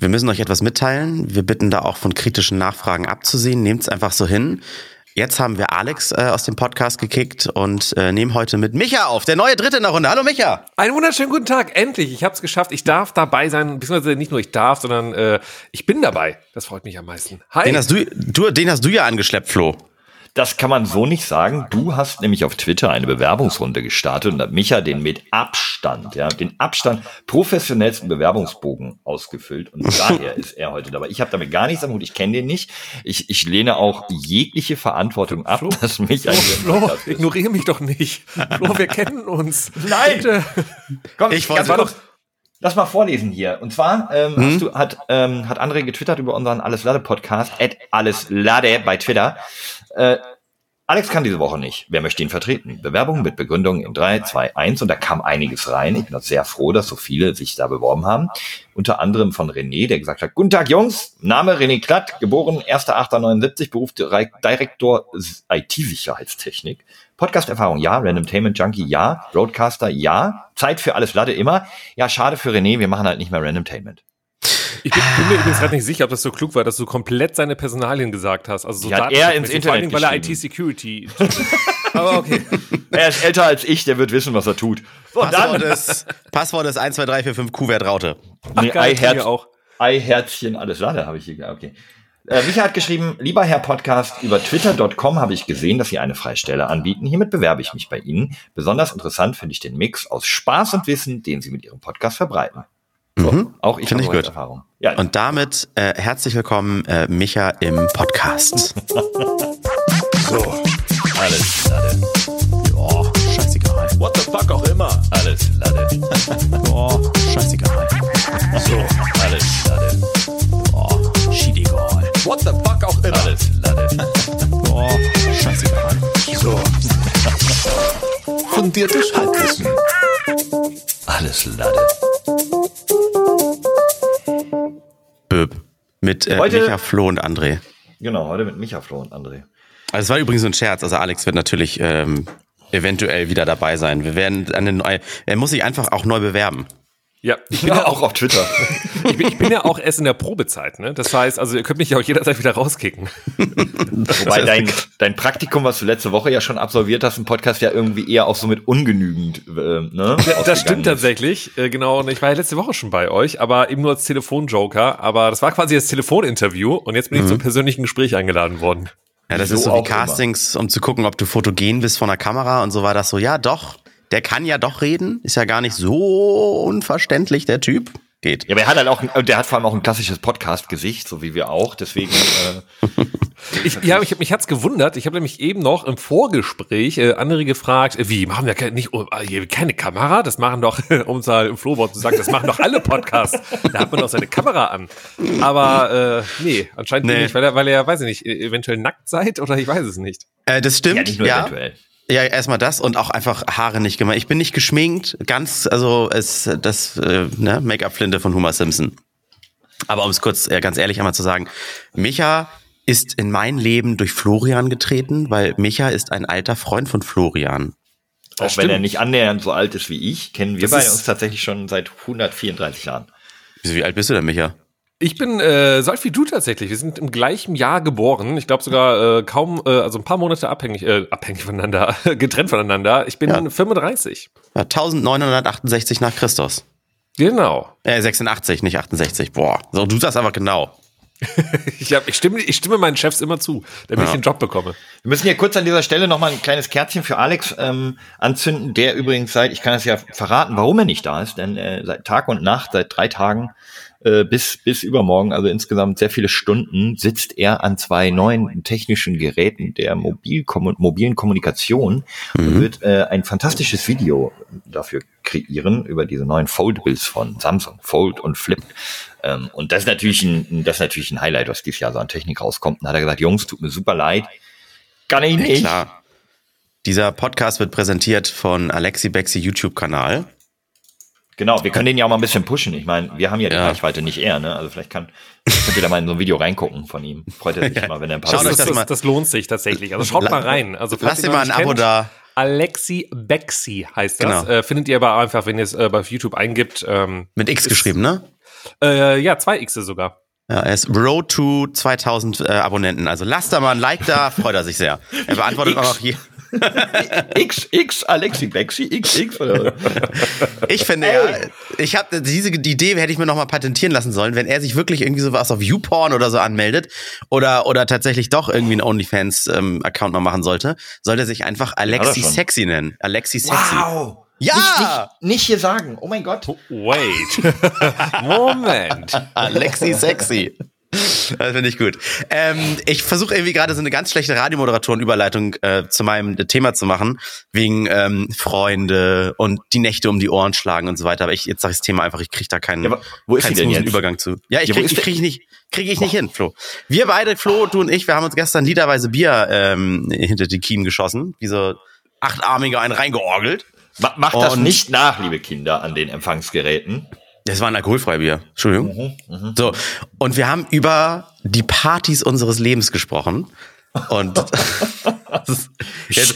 Wir müssen euch etwas mitteilen. Wir bitten da auch von kritischen Nachfragen abzusehen. Nehmt es einfach so hin. Jetzt haben wir Alex äh, aus dem Podcast gekickt und äh, nehmen heute mit Micha auf, der neue Dritte in der Runde. Hallo Micha. Einen wunderschönen guten Tag, endlich. Ich habe es geschafft. Ich darf dabei sein, beziehungsweise nicht nur ich darf, sondern äh, ich bin dabei. Das freut mich am meisten. Hi. Den hast du, du, den hast du ja angeschleppt, Flo. Das kann man so nicht sagen. Du hast nämlich auf Twitter eine Bewerbungsrunde gestartet und hat Micha den mit Abstand, ja, den Abstand professionellsten Bewerbungsbogen ausgefüllt und daher ist er heute dabei. Ich habe damit gar nichts am Hut, ich kenne den nicht. Ich, ich lehne auch jegliche Verantwortung ab, Flo, dass Micha Flo, Flo ignoriere mich doch nicht. Flo, wir kennen uns. Nein. Bitte. Komm, ich wollte doch Lass mal vorlesen hier. Und zwar ähm, hm? hast du, hat, ähm, hat André getwittert über unseren Alles Lade Podcast, at Alles Lade bei Twitter. Äh, Alex kann diese Woche nicht. Wer möchte ihn vertreten? Bewerbung mit Begründung in 3, 2, 1 und da kam einiges rein. Ich bin auch sehr froh, dass so viele sich da beworben haben. Unter anderem von René, der gesagt hat, Guten Tag Jungs, Name René Klatt, geboren 1.8.79, Beruf Direktor IT-Sicherheitstechnik. Podcast-Erfahrung ja, Randomtainment Junkie ja, Broadcaster ja, Zeit für alles Latte immer. Ja, schade für René, wir machen halt nicht mehr Randomtainment. Ich bin, bin mir übrigens gerade nicht sicher, ob das so klug war, dass du komplett seine Personalien gesagt hast. Also so ja, er ins Internet Vor allem, weil er IT-Security. Aber okay. Er ist älter als ich, der wird wissen, was er tut. So, Passwort, dann. Ist, Passwort ist 1, 2, 3, 4, 5 Q-Wert Raute. Ach, nee, geil, Ei, auch. Ei, Herzchen, alles Lade habe ich hier. Okay. Äh, Micha hat geschrieben, lieber Herr Podcast, über twitter.com habe ich gesehen, dass Sie eine Freistelle anbieten. Hiermit bewerbe ich mich bei Ihnen. Besonders interessant finde ich den Mix aus Spaß und Wissen, den Sie mit Ihrem Podcast verbreiten. So, mhm. Auch ich habe ich gut. Erfahrung. Ja. Und damit äh, herzlich willkommen, äh, Micha, im Podcast. so, alles Lade. Oh, scheißegal. What the fuck auch immer. Alles Lade. oh, scheißegal. So, alles Lade. Oh, schiedegal. What the fuck auch immer. Alles Lade. oh, scheißegal. So. Fundiertes Halbwissen. Alles Lade. Böb. Mit äh, heute, Micha, Flo und André. Genau, heute mit Micha, Flo und André. Also es war übrigens ein Scherz. Also Alex wird natürlich ähm, eventuell wieder dabei sein. Wir werden eine neue, er muss sich einfach auch neu bewerben. Ja, ich bin ja, ja auch auf Twitter. ich, bin, ich bin ja auch erst in der Probezeit, ne? Das heißt, also ihr könnt mich ja auch jederzeit wieder rauskicken. Wobei dein, dein Praktikum, was du letzte Woche ja schon absolviert hast, im Podcast ja irgendwie eher auch so mit ungenügend, äh, ne? Ja, das stimmt tatsächlich, äh, genau. Und ich war ja letzte Woche schon bei euch, aber eben nur als Telefonjoker. Aber das war quasi das Telefoninterview und jetzt bin ich mhm. zum persönlichen Gespräch eingeladen worden. Ja, das so ist so wie Castings, immer. um zu gucken, ob du fotogen bist von der Kamera und so war das so, ja doch, der kann ja doch reden, ist ja gar nicht so unverständlich, der Typ. Geht. Ja, aber er hat halt auch, der hat vor allem auch ein klassisches Podcast-Gesicht, so wie wir auch, deswegen. Äh ich, ja, ich, mich hat's gewundert. Ich habe nämlich eben noch im Vorgespräch äh, andere gefragt, äh, wie machen wir keine, nicht oh, äh, keine Kamera? Das machen doch, um es halt im Flohwort zu sagen, das machen doch alle Podcasts. Da hat man doch seine Kamera an. Aber äh, nee, anscheinend nee. nicht, weil er, weil er, weiß ich nicht, e-, eventuell nackt seid oder ich weiß es nicht. Äh, das stimmt. Ja, nicht nur ja. eventuell. Ja, erstmal das und auch einfach Haare nicht gemacht. Ich bin nicht geschminkt, ganz, also es, das äh, ne, Make-up-Flinte von Homer Simpson. Aber um es kurz äh, ganz ehrlich einmal zu sagen, Micha ist in mein Leben durch Florian getreten, weil Micha ist ein alter Freund von Florian. Auch wenn er nicht annähernd so alt ist wie ich, kennen wir beide uns tatsächlich schon seit 134 Jahren. Wie alt bist du denn, Micha? Ich bin äh, so alt wie du tatsächlich. Wir sind im gleichen Jahr geboren. Ich glaube sogar äh, kaum, äh, also ein paar Monate abhängig, äh, abhängig voneinander, getrennt voneinander. Ich bin ja. 35. Ja, 1968 nach Christus. Genau. Äh, 86, nicht 68. Boah, so du sagst aber genau. ich, hab, ich, stimme, ich stimme meinen Chefs immer zu, damit ja. ich den Job bekomme. Wir müssen hier kurz an dieser Stelle nochmal ein kleines Kärtchen für Alex ähm, anzünden, der übrigens seit, ich kann es ja verraten, warum er nicht da ist, denn äh, seit Tag und Nacht, seit drei Tagen äh, bis, bis übermorgen, also insgesamt sehr viele Stunden, sitzt er an zwei neuen technischen Geräten der Mobilkom mobilen Kommunikation mhm. und wird äh, ein fantastisches Video dafür kreieren über diese neuen Foldables von Samsung, Fold und Flip. Ähm, und das ist natürlich ein, das ist natürlich ein Highlight, was dieses Jahr so an Technik rauskommt. Und dann hat er gesagt, Jungs, tut mir super leid. Kann ich nicht. Ja, klar. Dieser Podcast wird präsentiert von Alexi Bexi YouTube-Kanal. Genau, wir können den ja auch mal ein bisschen pushen. Ich meine, wir haben ja die ja. Reichweite nicht er, ne? Also vielleicht kann, könnt ihr da mal in so ein Video reingucken von ihm. Freut er sich ja. mal, wenn er ein paar Schaut euch das, das, das lohnt sich tatsächlich. Also schaut mal rein. Also lasst ihr mal ein Abo da. Alexi Bexi heißt das. Genau. Äh, findet ihr aber einfach, wenn ihr es äh, bei YouTube eingibt. Ähm, Mit X geschrieben, ne? Äh, ja, zwei X sogar. Ja, er ist Road to 2000 äh, Abonnenten. Also lasst da mal ein Like da, freut er sich sehr. Er beantwortet auch noch hier. XX, Alexi Bexi, XX. Oder? Ich finde ja, ich habe diese die Idee hätte ich mir noch mal patentieren lassen sollen, wenn er sich wirklich irgendwie sowas auf YouPorn oder so anmeldet oder oder tatsächlich doch irgendwie einen OnlyFans ähm, Account noch machen sollte, sollte er sich einfach Alexi Sexy nennen. Alexi Sexy. Wow. Ja! Nicht, nicht, nicht, hier sagen. Oh mein Gott. Wait. Moment. Alexi Sexy. Das finde ich gut. Ähm, ich versuche irgendwie gerade so eine ganz schlechte Radiomoderatoren-Überleitung äh, zu meinem Thema zu machen, wegen ähm, Freunde und die Nächte um die Ohren schlagen und so weiter. Aber ich, jetzt sage ich das Thema einfach, ich kriege da keinen, ja, wo ist keinen denn jetzt? Übergang zu. Ja, ich kriege ja, krieg ich nicht, kriege ich nicht hin, Flo. Wir beide, Flo, du und ich, wir haben uns gestern literweise Bier ähm, hinter die Kiemen geschossen, wie so achtarmiger einen reingeorgelt. Macht das nicht nach, liebe Kinder, an den Empfangsgeräten. Das war ein alkoholfreies Bier. Entschuldigung. Mhm, mh. So. Und wir haben über die Partys unseres Lebens gesprochen. Und jetzt,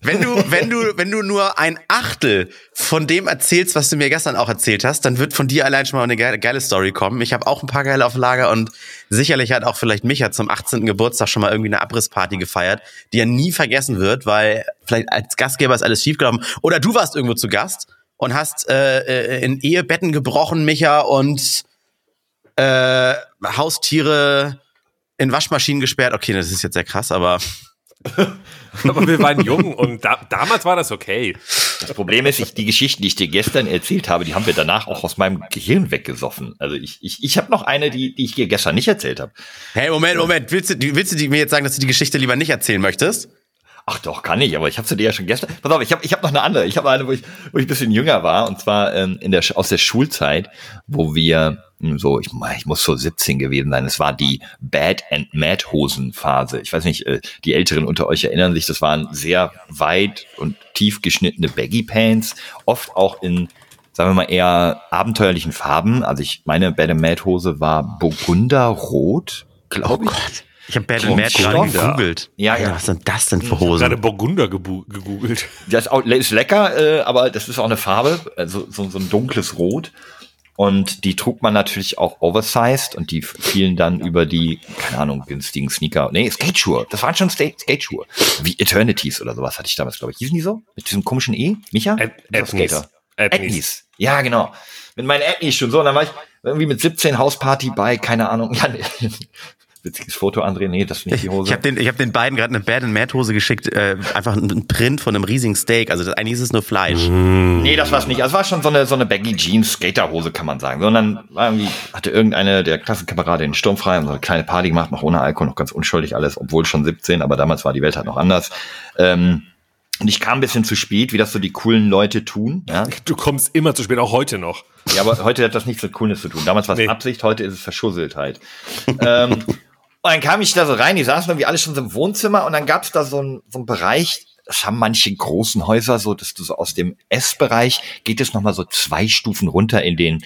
wenn du, wenn du, wenn du nur ein Achtel von dem erzählst, was du mir gestern auch erzählt hast, dann wird von dir allein schon mal eine geile, geile Story kommen. Ich habe auch ein paar geile auf Lager und sicherlich hat auch vielleicht Micha zum 18. Geburtstag schon mal irgendwie eine Abrissparty gefeiert, die er nie vergessen wird, weil vielleicht als Gastgeber ist alles schiefgelaufen. Oder du warst irgendwo zu Gast und hast äh, äh, in Ehebetten gebrochen, Micha, und äh, Haustiere in Waschmaschinen gesperrt. Okay, das ist jetzt sehr krass, aber. aber wir waren jung und da, damals war das okay. Das Problem ist, ich, die Geschichten, die ich dir gestern erzählt habe, die haben wir danach auch aus meinem Gehirn weggesoffen. Also ich, ich, ich habe noch eine, die, die ich dir gestern nicht erzählt habe. Hey, Moment, Moment. Willst du, willst du mir jetzt sagen, dass du die Geschichte lieber nicht erzählen möchtest? Ach doch, kann ich, aber ich habe sie dir ja schon gestern. Pass auf, ich habe ich hab noch eine andere. Ich habe eine, wo ich, wo ich ein bisschen jünger war, und zwar ähm, in der, aus der Schulzeit, wo wir hm, so, ich, ich muss so 17 gewesen sein. Es war die Bad and Mad Hosen Phase. Ich weiß nicht, äh, die Älteren unter euch erinnern sich, das waren sehr weit und tief geschnittene Baggy Pants, oft auch in sagen wir mal eher abenteuerlichen Farben. Also ich meine Bad and Mad Hose war Burgunderrot, glaube ich. Oh Gott. Ich habe Bad Mad gerade gegoogelt. Ja, ja. Was sind das denn für Hosen? Ich habe gerade Burgunder gegoogelt. Das ist, auch, ist lecker, äh, aber das ist auch eine Farbe, also so, so ein dunkles Rot. Und die trug man natürlich auch oversized und die fielen dann über die, keine Ahnung, günstigen Sneaker. Nee, Skateschuhe. Das waren schon Skateschuhe. Wie Eternities oder sowas hatte ich damals, glaube ich. Hießen die so? Mit diesem komischen E? Micha? Ethnies. Ethnies. Ja, genau. Mit meinen Ethnies schon so. Und dann war ich irgendwie mit 17 Hausparty bei, keine Ahnung, ja, witziges Foto, André. Nee, das ist nicht die Hose. Ich habe den, ich hab den beiden gerade eine Bad and Mad Hose geschickt, äh, einfach ein Print von einem riesigen Steak. Also das, eigentlich ist es nur Fleisch. Mm. Nee, das war's nicht. Also es war schon so eine, so eine Baggy Jeans Skater Hose, kann man sagen. Sondern war irgendwie, hatte irgendeine der Klassenkamerade den Sturm frei und so eine kleine Party gemacht, noch ohne Alkohol, noch ganz unschuldig alles, obwohl schon 17, aber damals war die Welt halt noch anders. Ähm, und ich kam ein bisschen zu spät, wie das so die coolen Leute tun. Ja? Du kommst immer zu spät, auch heute noch. Ja, aber heute hat das nichts mit Coolness zu tun. Damals war es nee. Absicht, heute ist es Verschusseltheit. ähm, und dann kam ich da so rein, die saßen irgendwie alle schon so im Wohnzimmer und dann gab es da so einen so Bereich, das haben manche großen Häuser so, dass du so aus dem Essbereich geht es nochmal so zwei Stufen runter in den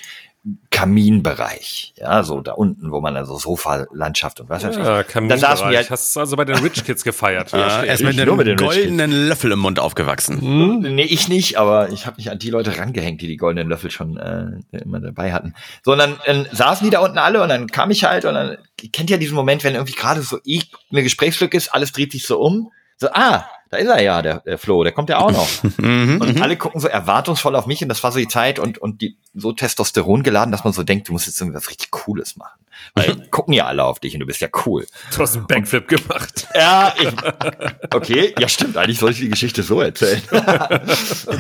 Kaminbereich, ja, so da unten, wo man also Sofa-Landschaft und was weiß ja, ich. Kaminbereich. Da saßen wir halt, Hast du also bei den Rich Kids gefeiert? ja, erst mit einem mit goldenen Löffel im Mund aufgewachsen. Hm? Nee, ich nicht, aber ich habe mich an die Leute rangehängt, die die goldenen Löffel schon äh, immer dabei hatten. So, und dann, dann saßen die da unten alle und dann kam ich halt und dann, ihr kennt ja diesen Moment, wenn irgendwie gerade so ich, eine Gesprächslücke ist, alles dreht sich so um. So, ah, da ist er ja, der, der Flo, der kommt ja auch noch. Mhm, und mhm. alle gucken so erwartungsvoll auf mich und das war so die Zeit und, und die so Testosteron geladen, dass man so denkt, du musst jetzt irgendwas richtig Cooles machen. Weil gucken ja alle auf dich und du bist ja cool. Du hast einen Backflip gemacht. Ja, ich, okay, ja stimmt, eigentlich soll ich die Geschichte so erzählen.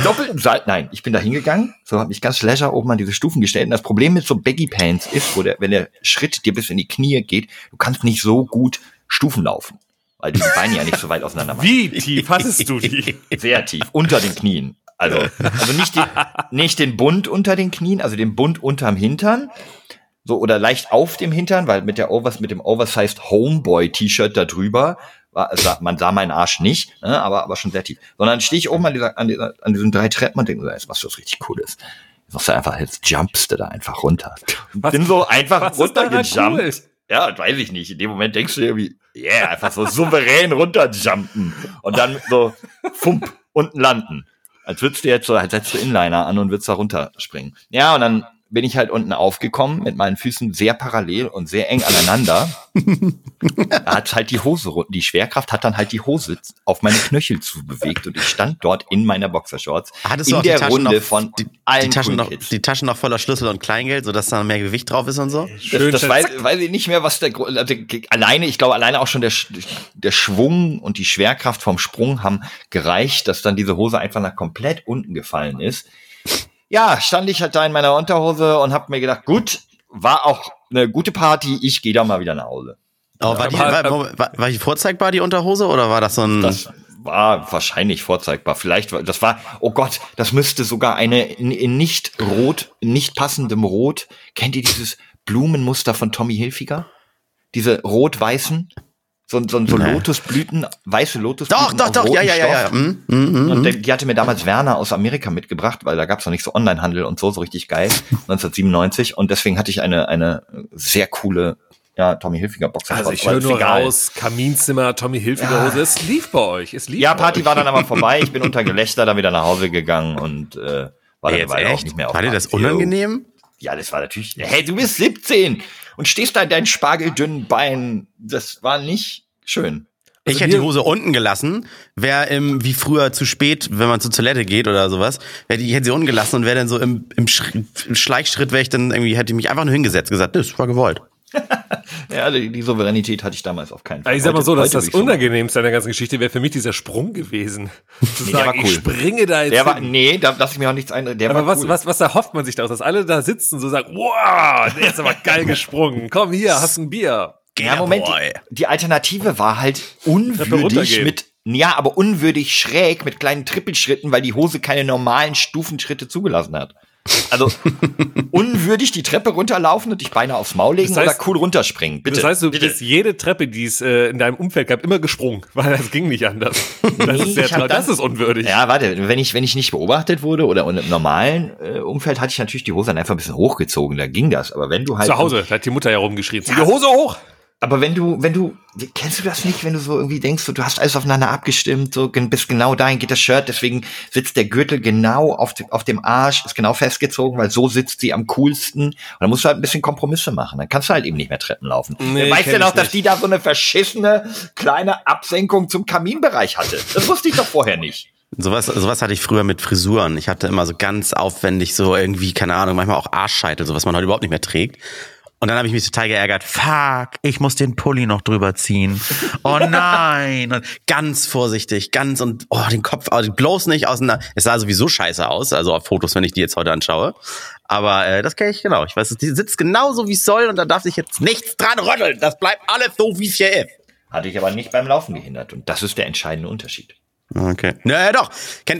Doppelten Salto, nein, ich bin da hingegangen, so habe ich ganz leisure oben an diese Stufen gestellt und das Problem mit so Baggy Pants ist, wo der, wenn der Schritt dir bis in die Knie geht, du kannst nicht so gut Stufen laufen weil die Beine ja nicht so weit auseinander machen. Wie tief hattest du die? Sehr tief, unter den Knien. Also, also nicht, die, nicht den Bund unter den Knien, also den Bund unterm Hintern, so oder leicht auf dem Hintern, weil mit der Overs mit dem oversized Homeboy T-Shirt da drüber war, sah, man sah meinen Arsch nicht, ne, aber aber schon sehr tief. Sondern stehe ich oben an dieser, an, dieser, an diesen drei Treppen und denke, so, jetzt machst du was richtig Cooles. Jetzt machst du einfach, jetzt jumpst du da einfach runter. Was, Bin so einfach runtergejumpt. Cool? Ja, weiß ich nicht. In dem Moment denkst du irgendwie, yeah, einfach so souverän runterjumpen und dann so fump unten landen. Als würdest du jetzt so, als setzt du Inliner an und würdest da runterspringen. Ja, und dann bin ich halt unten aufgekommen mit meinen Füßen sehr parallel und sehr eng aneinander. da hat halt die Hose, die Schwerkraft hat dann halt die Hose auf meine Knöchel zu bewegt und ich stand dort in meiner Boxershorts Hattest in der Runde noch, von die, allen die Taschen, noch, die Taschen noch voller Schlüssel und Kleingeld, sodass da mehr Gewicht drauf ist und so? Schön, das, das weiß, weiß ich nicht mehr, was der also, alleine, ich glaube alleine auch schon der, der Schwung und die Schwerkraft vom Sprung haben gereicht, dass dann diese Hose einfach nach komplett unten gefallen ist ja, stand ich halt da in meiner Unterhose und hab mir gedacht, gut, war auch eine gute Party, ich gehe da mal wieder nach Hause. Aber war, die, war, war, war die vorzeigbar, die Unterhose, oder war das so ein... Das war wahrscheinlich vorzeigbar. Vielleicht, das war, oh Gott, das müsste sogar eine in, in nicht rot, nicht passendem Rot. Kennt ihr dieses Blumenmuster von Tommy Hilfiger? Diese rot-weißen? So, so, so nee. Lotusblüten, weiße Lotusblüten. Doch, doch, doch, ja, ja, ja, ja. Mm, mm, mm, und der, die hatte mir damals Werner aus Amerika mitgebracht, weil da gab's noch nicht so Onlinehandel und so, so richtig geil, 1997. Und deswegen hatte ich eine, eine sehr coole ja, Tommy Hilfiger Box. Also ich höre nur egal. raus, Kaminzimmer, Tommy Hilfiger Hose. Ja. Es lief bei euch. Es lief ja, Party euch. war dann aber vorbei. Ich bin unter Gelächter dann wieder nach Hause gegangen und äh, war dann Ey, auch nicht mehr auf War dir das unangenehm? Ja, das war natürlich. Hey, du bist 17 und stehst da in deinen spargeldünnen Beinen. Das war nicht schön. Also ich hätte die Hose unten gelassen, wäre im, wie früher zu spät, wenn man zur Toilette geht oder sowas, hätte ich hätte sie unten gelassen und wäre dann so im, im, Schleichschritt, wäre ich dann irgendwie, hätte ich mich einfach nur hingesetzt, gesagt, das war gewollt. ja, die, die, Souveränität hatte ich damals auf keinen Fall. Ich sag mal so, dass das Unangenehmste an der ganzen Geschichte wäre für mich dieser Sprung gewesen. Zu nee, sagen, cool. ich springe da jetzt. Der war, nee, da lasse ich mir auch nichts ein. Der aber was, cool. was, was erhofft man sich daraus? Dass alle da sitzen und so sagen, wow, der ist aber geil gesprungen. Komm hier, hast ein Bier. Ja, Moment, die, die Alternative war halt unwürdig mit ja, aber unwürdig schräg mit kleinen Trippelschritten, weil die Hose keine normalen Stufenschritte zugelassen hat. Also unwürdig die Treppe runterlaufen und dich beinahe aufs Maul legen das heißt, oder cool runterspringen. Bitte. Das heißt, du bitte. bist jede Treppe, die es äh, in deinem Umfeld gab, immer gesprungen, weil das ging nicht anders. Das, nee, ist, sehr das, das ist unwürdig. Ja, warte, wenn ich wenn ich nicht beobachtet wurde oder im normalen äh, Umfeld hatte ich natürlich die Hose dann einfach ein bisschen hochgezogen, da ging das. Aber wenn du halt zu Hause, da hat die Mutter ja rumgeschrien, zieh die Hose hoch. Aber wenn du, wenn du, kennst du das nicht, wenn du so irgendwie denkst, so, du hast alles aufeinander abgestimmt, so bist genau dahin geht das Shirt, deswegen sitzt der Gürtel genau auf, de, auf dem Arsch, ist genau festgezogen, weil so sitzt sie am coolsten. Und dann musst du halt ein bisschen Kompromisse machen. Dann kannst du halt eben nicht mehr Treppen laufen. Nee, weißt ja noch, dass die da so eine verschissene kleine Absenkung zum Kaminbereich hatte. Das wusste ich doch vorher nicht. Sowas, sowas hatte ich früher mit Frisuren. Ich hatte immer so ganz aufwendig so irgendwie, keine Ahnung, manchmal auch Arschscheitel, so was man heute überhaupt nicht mehr trägt. Und dann habe ich mich total geärgert. Fuck, ich muss den Pulli noch drüber ziehen. Oh nein. Und ganz vorsichtig, ganz und oh, den Kopf also bloß nicht auseinander. Es sah sowieso scheiße aus, also auf Fotos, wenn ich die jetzt heute anschaue. Aber äh, das kenne ich genau. Ich weiß, die sitzt genauso wie es soll und da darf sich jetzt nichts dran rütteln. Das bleibt alles so, wie es hier ist. Hatte ich aber nicht beim Laufen gehindert. Und das ist der entscheidende Unterschied. Okay. Naja, doch.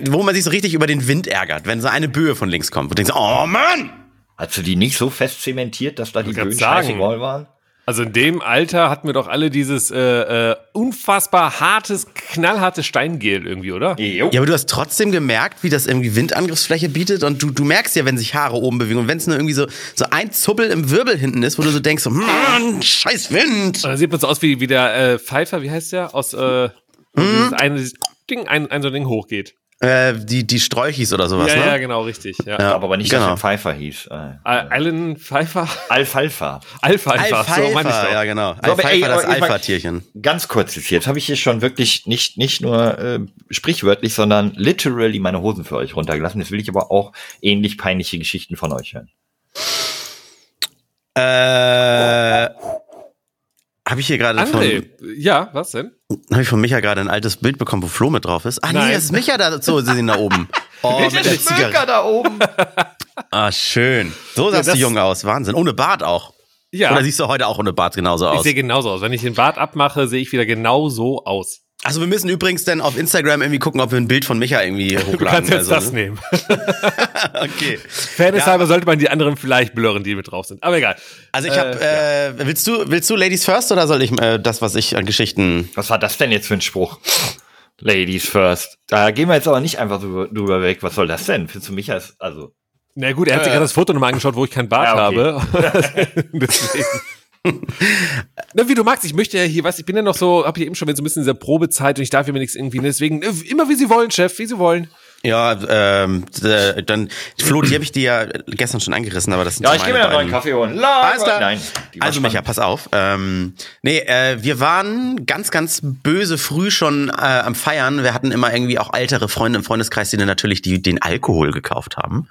Wo man sich so richtig über den Wind ärgert, wenn so eine Böe von links kommt. Und denkst, oh Mann! Hast du die nicht so fest zementiert, dass da die Böen scheißegal waren? Also in dem Alter hatten wir doch alle dieses äh, äh, unfassbar hartes, knallhartes Steingel irgendwie, oder? Jo. Ja, aber du hast trotzdem gemerkt, wie das irgendwie Windangriffsfläche bietet und du, du merkst ja, wenn sich Haare oben bewegen und wenn es nur irgendwie so, so ein Zuppel im Wirbel hinten ist, wo du so denkst, so, Mann, scheiß Wind. Und dann sieht man so aus wie, wie der äh, Pfeifer, wie heißt der? Aus äh, hm? ein Ding, ein, ein so ein Ding hochgeht. Äh, die, die Sträuchis oder sowas, ja, ne? Ja, genau, richtig. Ja. ja aber nicht, genau. dass er Pfeiffer hieß. Äh, Alan Pfeiffer? Alfalfa. Alfalfa, so meine ich doch. Ja, genau. So, Alfalfa, das Alpha-Tierchen. Ganz kurz jetzt, habe ich hier schon wirklich nicht, nicht nur äh, sprichwörtlich, sondern literally meine Hosen für euch runtergelassen. Jetzt will ich aber auch ähnlich peinliche Geschichten von euch hören. Äh, habe ich hier gerade von. Ja, was denn? Habe ich von Micha gerade ein altes Bild bekommen, wo Flo mit drauf ist? Ah, nee, das ist Micha da. So, sie sind da oben. Oh, mit der Zigarette. da oben. Ah, schön. So sahst ja, du jung aus. Wahnsinn. Ohne Bart auch. Ja. Oder siehst du heute auch ohne Bart genauso aus? Ich sehe genauso aus. Wenn ich den Bart abmache, sehe ich wieder genauso aus. Also wir müssen übrigens dann auf Instagram irgendwie gucken, ob wir ein Bild von Micha irgendwie hochladen. Du kannst jetzt also, das ne? nehmen. okay. Fairnesshalber ja. sollte man die anderen vielleicht blurren, die mit drauf sind. Aber egal. Also ich habe, äh, äh, willst du, willst du Ladies First oder soll ich äh, das, was ich an Geschichten? Was war das denn jetzt für ein Spruch? Ladies First. Da gehen wir jetzt aber nicht einfach drüber, drüber weg. Was soll das denn? Findest du Micha ist, also. Na gut, er hat sich äh, gerade das Foto nochmal angeschaut, wo ich keinen Bart ja, okay. habe. Deswegen. Na, wie du magst, ich möchte ja hier, was, ich bin ja noch so, hab hier eben schon so ein bisschen in dieser Probezeit und ich darf hier mir nichts irgendwie, deswegen, äh, immer wie sie wollen, Chef, wie sie wollen. Ja, ähm, dann, Flo, die habe ich dir ja gestern schon angerissen, aber das sind Ja, ich gehe mir einen neuen Kaffee holen. Alles klar. Nein. Also Micha, pass auf. Ähm, nee, äh, wir waren ganz, ganz böse früh schon äh, am Feiern. Wir hatten immer irgendwie auch ältere Freunde im Freundeskreis, die dann natürlich die, den Alkohol gekauft haben.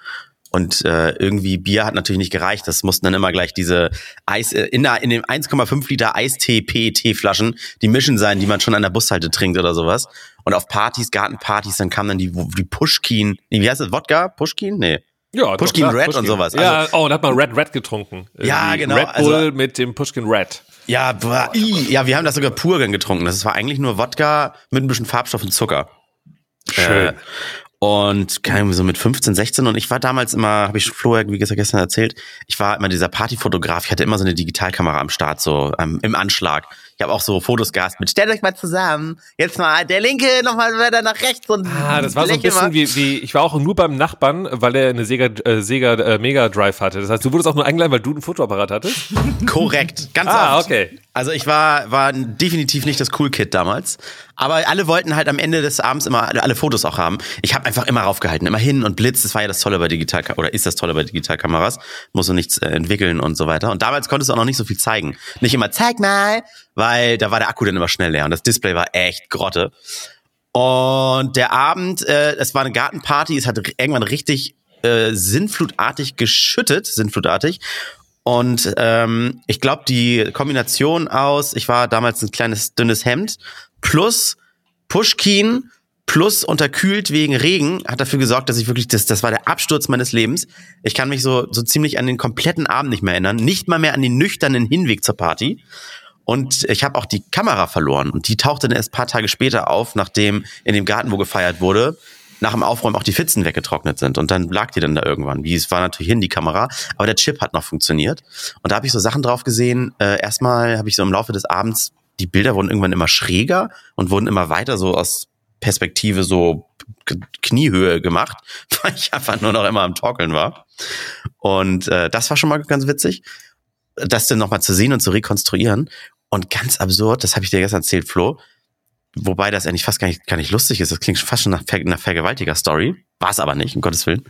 Und äh, irgendwie Bier hat natürlich nicht gereicht. Das mussten dann immer gleich diese Eis äh, in, der, in dem 1,5 Liter Eistee PET-Flaschen, die Mischen sein, die man schon an der Bushalte trinkt oder sowas. Und auf Partys, Gartenpartys, dann kam dann die, die Pushkin, wie heißt das, Wodka? Pushkin? Nee. Ja, Pushkin doch, klar, Red Pushkin. und sowas. Ja, Also- oh, und hat man Red Red getrunken. Ja, Irgendwie genau, Red Bull also- mit dem Pushkin Red. Ja, boah, i, ja, wir haben das sogar pur getrunken. Das war eigentlich nur Wodka mit ein bisschen Farbstoff und Zucker. Schön. Äh, und keine so mit 15, 16 und ich war damals immer, habe ich Flo ja, wie gesagt gestern erzählt, ich war immer dieser Partyfotograf, ich hatte immer so eine Digitalkamera am Start, so ähm, im Anschlag. Ich habe auch so Fotos gehabt mit, stellt euch mal zusammen, jetzt mal der linke nochmal weiter nach rechts und Ah, das war so ein mal. bisschen wie, wie, ich war auch nur beim Nachbarn, weil er eine Sega, äh, Sega äh, Mega Drive hatte. Das heißt, du wurdest auch nur eingeladen, weil du einen Fotoapparat hattest? Korrekt, ganz Ah, oft. okay. Also ich war, war definitiv nicht das Cool Kid damals. Aber alle wollten halt am Ende des Abends immer alle, alle Fotos auch haben. Ich habe einfach immer raufgehalten, immer hin und Blitz. Das war ja das Tolle bei Digital oder ist das Tolle bei Digitalkameras. Musst du nichts äh, entwickeln und so weiter. Und damals konntest du auch noch nicht so viel zeigen. Nicht immer zeig mal, weil da war der Akku dann immer schnell leer und das Display war echt Grotte. Und der Abend, äh, es war eine Gartenparty, es hat irgendwann richtig äh, sinnflutartig geschüttet, sinnflutartig. Und ähm, ich glaube, die Kombination aus, ich war damals ein kleines dünnes Hemd, plus Pushkin, plus unterkühlt wegen Regen, hat dafür gesorgt, dass ich wirklich, das, das war der Absturz meines Lebens. Ich kann mich so, so ziemlich an den kompletten Abend nicht mehr erinnern, nicht mal mehr an den nüchternen Hinweg zur Party. Und ich habe auch die Kamera verloren. Und die tauchte dann erst paar Tage später auf, nachdem in dem Garten, wo gefeiert wurde, nach dem Aufräumen auch die Pfützen weggetrocknet sind. Und dann lag die dann da irgendwann. Wie es war natürlich hin, die Kamera. Aber der Chip hat noch funktioniert. Und da habe ich so Sachen drauf gesehen. Äh, erstmal habe ich so im Laufe des Abends, die Bilder wurden irgendwann immer schräger und wurden immer weiter so aus Perspektive so Kniehöhe gemacht, weil ich einfach nur noch immer am Torkeln war. Und äh, das war schon mal ganz witzig, das dann nochmal zu sehen und zu rekonstruieren. Und ganz absurd, das habe ich dir gestern erzählt, Flo, wobei das eigentlich fast gar nicht, gar nicht lustig ist. Das klingt fast schon nach, Ver nach Vergewaltiger-Story. War es aber nicht, um Gottes Willen.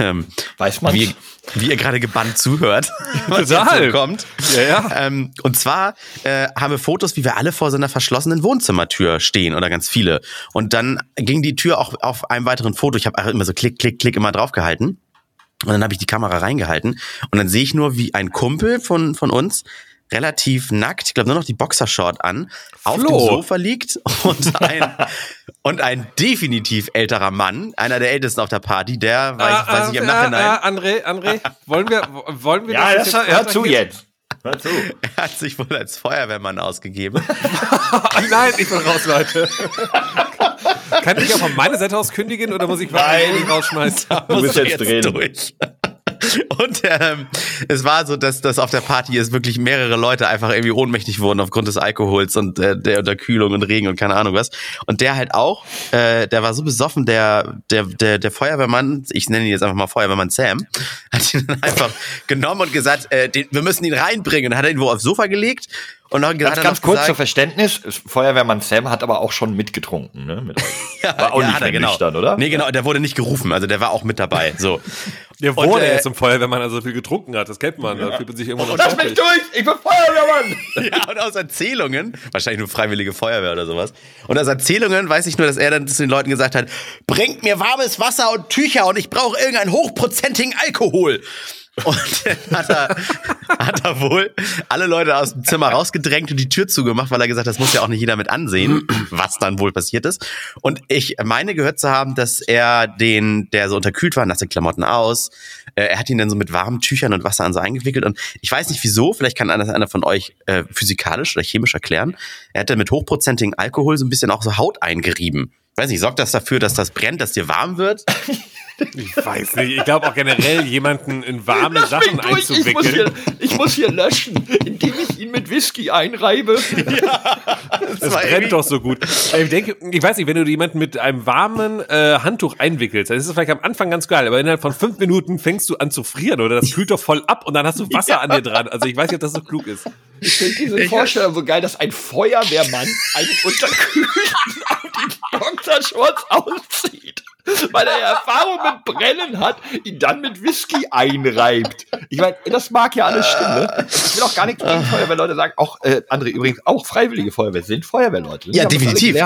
Ähm, Weiß man. wie, wie ihr gerade gebannt zuhört, was so kommt. Ja, ja. Ähm, und zwar äh, haben wir Fotos, wie wir alle vor so einer verschlossenen Wohnzimmertür stehen oder ganz viele. Und dann ging die Tür auch auf einem weiteren Foto. Ich habe immer so klick, klick, klick immer draufgehalten. Und dann habe ich die Kamera reingehalten und dann sehe ich nur, wie ein Kumpel von, von uns relativ nackt, ich glaube nur noch die Boxershort an, auf Flo. dem Sofa liegt und ein, und ein definitiv älterer Mann, einer der ältesten auf der Party, der, weiß, weiß ich im Nachhinein, Ah, ah, André, André, wollen wir, wollen wir ja, das, jetzt hör zu jetzt. Hör zu. er hat sich wohl als Feuerwehrmann ausgegeben. Ah, nein, ich bin raus, Leute. Kann ich auch von meiner Seite aus kündigen oder muss ich ich rausschmeißen? Du bist jetzt drin. durch. Und ähm, es war so, dass, dass auf der Party jetzt wirklich mehrere Leute einfach irgendwie ohnmächtig wurden aufgrund des Alkohols und äh, der Unterkühlung und Regen und keine Ahnung was. Und der halt auch, äh, der war so besoffen, der, der, der, der Feuerwehrmann, ich nenne ihn jetzt einfach mal Feuerwehrmann Sam, hat ihn dann einfach genommen und gesagt, äh, den, wir müssen ihn reinbringen. Und hat er ihn wo aufs Sofa gelegt und dann Ganz, hat er ganz noch kurz zur gesagt, Verständnis, Feuerwehrmann Sam hat aber auch schon mitgetrunken, ne? Mit euch. War auch ja, nicht mehr genau. nüchtern, oder? Nee, genau, der wurde nicht gerufen, also der war auch mit dabei. So. Der Und, wurde äh, jetzt zum Feuer, wenn man also viel getrunken hat. Das kennt man. Da fühlt man sich irgendwann noch Lass mich durch! Ich bin Feuerwehrmann! Ja, und aus Erzählungen, wahrscheinlich nur freiwillige Feuerwehr oder sowas. Und aus Erzählungen weiß ich nur, dass er dann zu den Leuten gesagt hat, bringt mir warmes Wasser und Tücher und ich brauche irgendeinen hochprozentigen Alkohol. Und hat er, hat er wohl alle Leute aus dem Zimmer rausgedrängt und die Tür zugemacht, weil er gesagt hat, das muss ja auch nicht jeder mit ansehen, was dann wohl passiert ist. Und ich meine gehört zu haben, dass er den, der so unterkühlt war, nasse Klamotten aus, äh, er hat ihn dann so mit warmen Tüchern und Wasser an so eingewickelt und ich weiß nicht wieso, vielleicht kann einer, einer von euch äh, physikalisch oder chemisch erklären. Er hat dann mit hochprozentigen Alkohol so ein bisschen auch so Haut eingerieben. Weiß nicht, sorgt das dafür, dass das brennt, dass dir warm wird? Ich weiß nicht. Ich glaube auch generell, jemanden in warme Lass Sachen mich durch! Ich muss, einzuwickeln. hier, ich muss hier löschen, indem ich ihn mit Whisky einreibe. Das war brennt irgendwie- doch so gut. Ich denke, ich weiß nicht, wenn du jemanden mit einem warmen äh, Handtuch einwickelst, dann ist es vielleicht am Anfang ganz geil, aber innerhalb von fünf Minuten fängst du an zu frieren oder das kühlt doch voll ab und dann hast du Wasser an dir dran. Also ich weiß nicht, ob das so klug ist. Ich finde diese Vorstellung so geil, dass ein Feuerwehrmann einen unterkühlten die Boxershorts auszieht weil er Erfahrung mit Brennen hat, ihn dann mit Whisky einreibt. Ich meine, das mag ja alles stimmen. Ne? Ich will auch gar nichts gegen Feuerwehrleute sagen. Auch äh, andere übrigens, auch freiwillige Feuerwehr sind Feuerwehrleute. Ja, definitiv.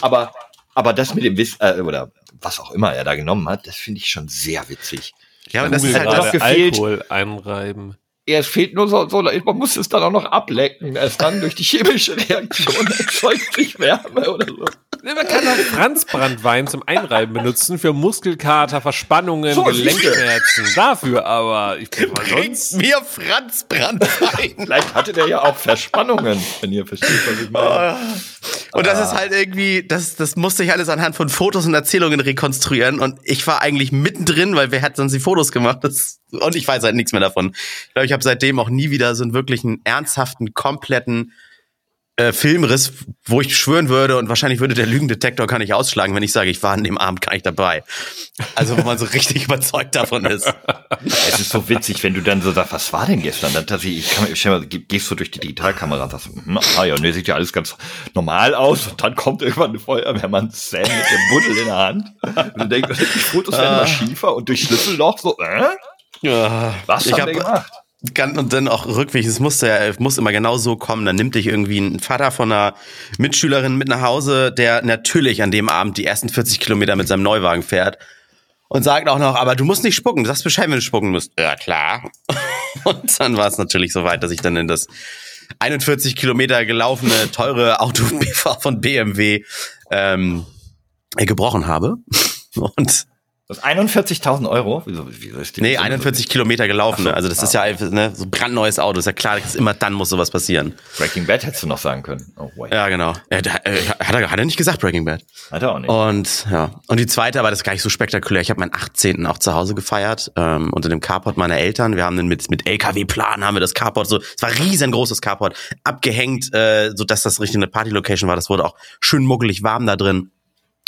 Aber, aber das mit dem Wiss äh, oder was auch immer er da genommen hat, das finde ich schon sehr witzig. Ja, und das ist halt das gefehlt. Alkohol einreiben. Ja, es fehlt nur so, so, man muss es dann auch noch ablecken. Erst dann durch die chemische Reaktion erzeugt sich Wärme oder so. Man kann auch Franzbrandwein zum Einreiben benutzen für Muskelkater, Verspannungen, so, Gelenkschmerzen. Dafür aber, ich bin mal sonst. mir Franzbrandwein. Vielleicht hatte der ja auch Verspannungen, wenn ihr versteht, was ich meine. Und das ist halt irgendwie, das, das musste ich alles anhand von Fotos und Erzählungen rekonstruieren. Und ich war eigentlich mittendrin, weil wer hat sonst die Fotos gemacht? Das, und ich weiß halt nichts mehr davon. Ich glaube, ich habe seitdem auch nie wieder so einen wirklichen ernsthaften, kompletten äh, Filmriss, wo ich schwören würde und wahrscheinlich würde der Lügendetektor kann ich ausschlagen, wenn ich sage, ich war an dem Abend gar nicht dabei. Also wo man so richtig überzeugt davon ist. Es ist so witzig, wenn du dann so sagst, was war denn gestern? Dann, dass ich, kann, ich mal, gehst du durch die Digitalkamera und sagst, hm, ah ja, ne, sieht ja alles ganz normal aus und dann kommt irgendwann ein Feuerwehrmann Sam mit dem Buddel in der Hand und du denkst, die Fotos werden immer schiefer und durch Schlüsselloch so, äh? Ja, was ich haben hab, gemacht? Und dann auch rückwärts, es musste ja, muss immer genau so kommen. Dann nimmt dich irgendwie ein Vater von einer Mitschülerin mit nach Hause, der natürlich an dem Abend die ersten 40 Kilometer mit seinem Neuwagen fährt und sagt auch noch, aber du musst nicht spucken, du sagst Bescheid, wenn du spucken musst. Ja, klar. Und dann war es natürlich so weit, dass ich dann in das 41 Kilometer gelaufene, teure Auto von BMW ähm, gebrochen habe. Und das 41.000 Euro? Wieso, wieso ist nee, 41 Kilometer gelaufen. So, also das ah. ist ja einfach ne, so ein brandneues Auto. Ist ja klar, dass immer dann muss sowas passieren. Breaking Bad hättest du noch sagen können. Oh, wait. Ja, genau. Ja, da, äh, hat, er, hat er nicht gesagt, Breaking Bad. Hat er auch nicht. Und ja. Und die zweite, aber das ist gar nicht so spektakulär. Ich habe meinen 18. auch zu Hause gefeiert, ähm, unter dem Carport meiner Eltern. Wir haben dann mit, mit LKW-Plan haben wir das Carport so, es war riesengroßes Carport, abgehängt, äh, so dass das richtig eine Party-Location war. Das wurde auch schön muggelig warm da drin.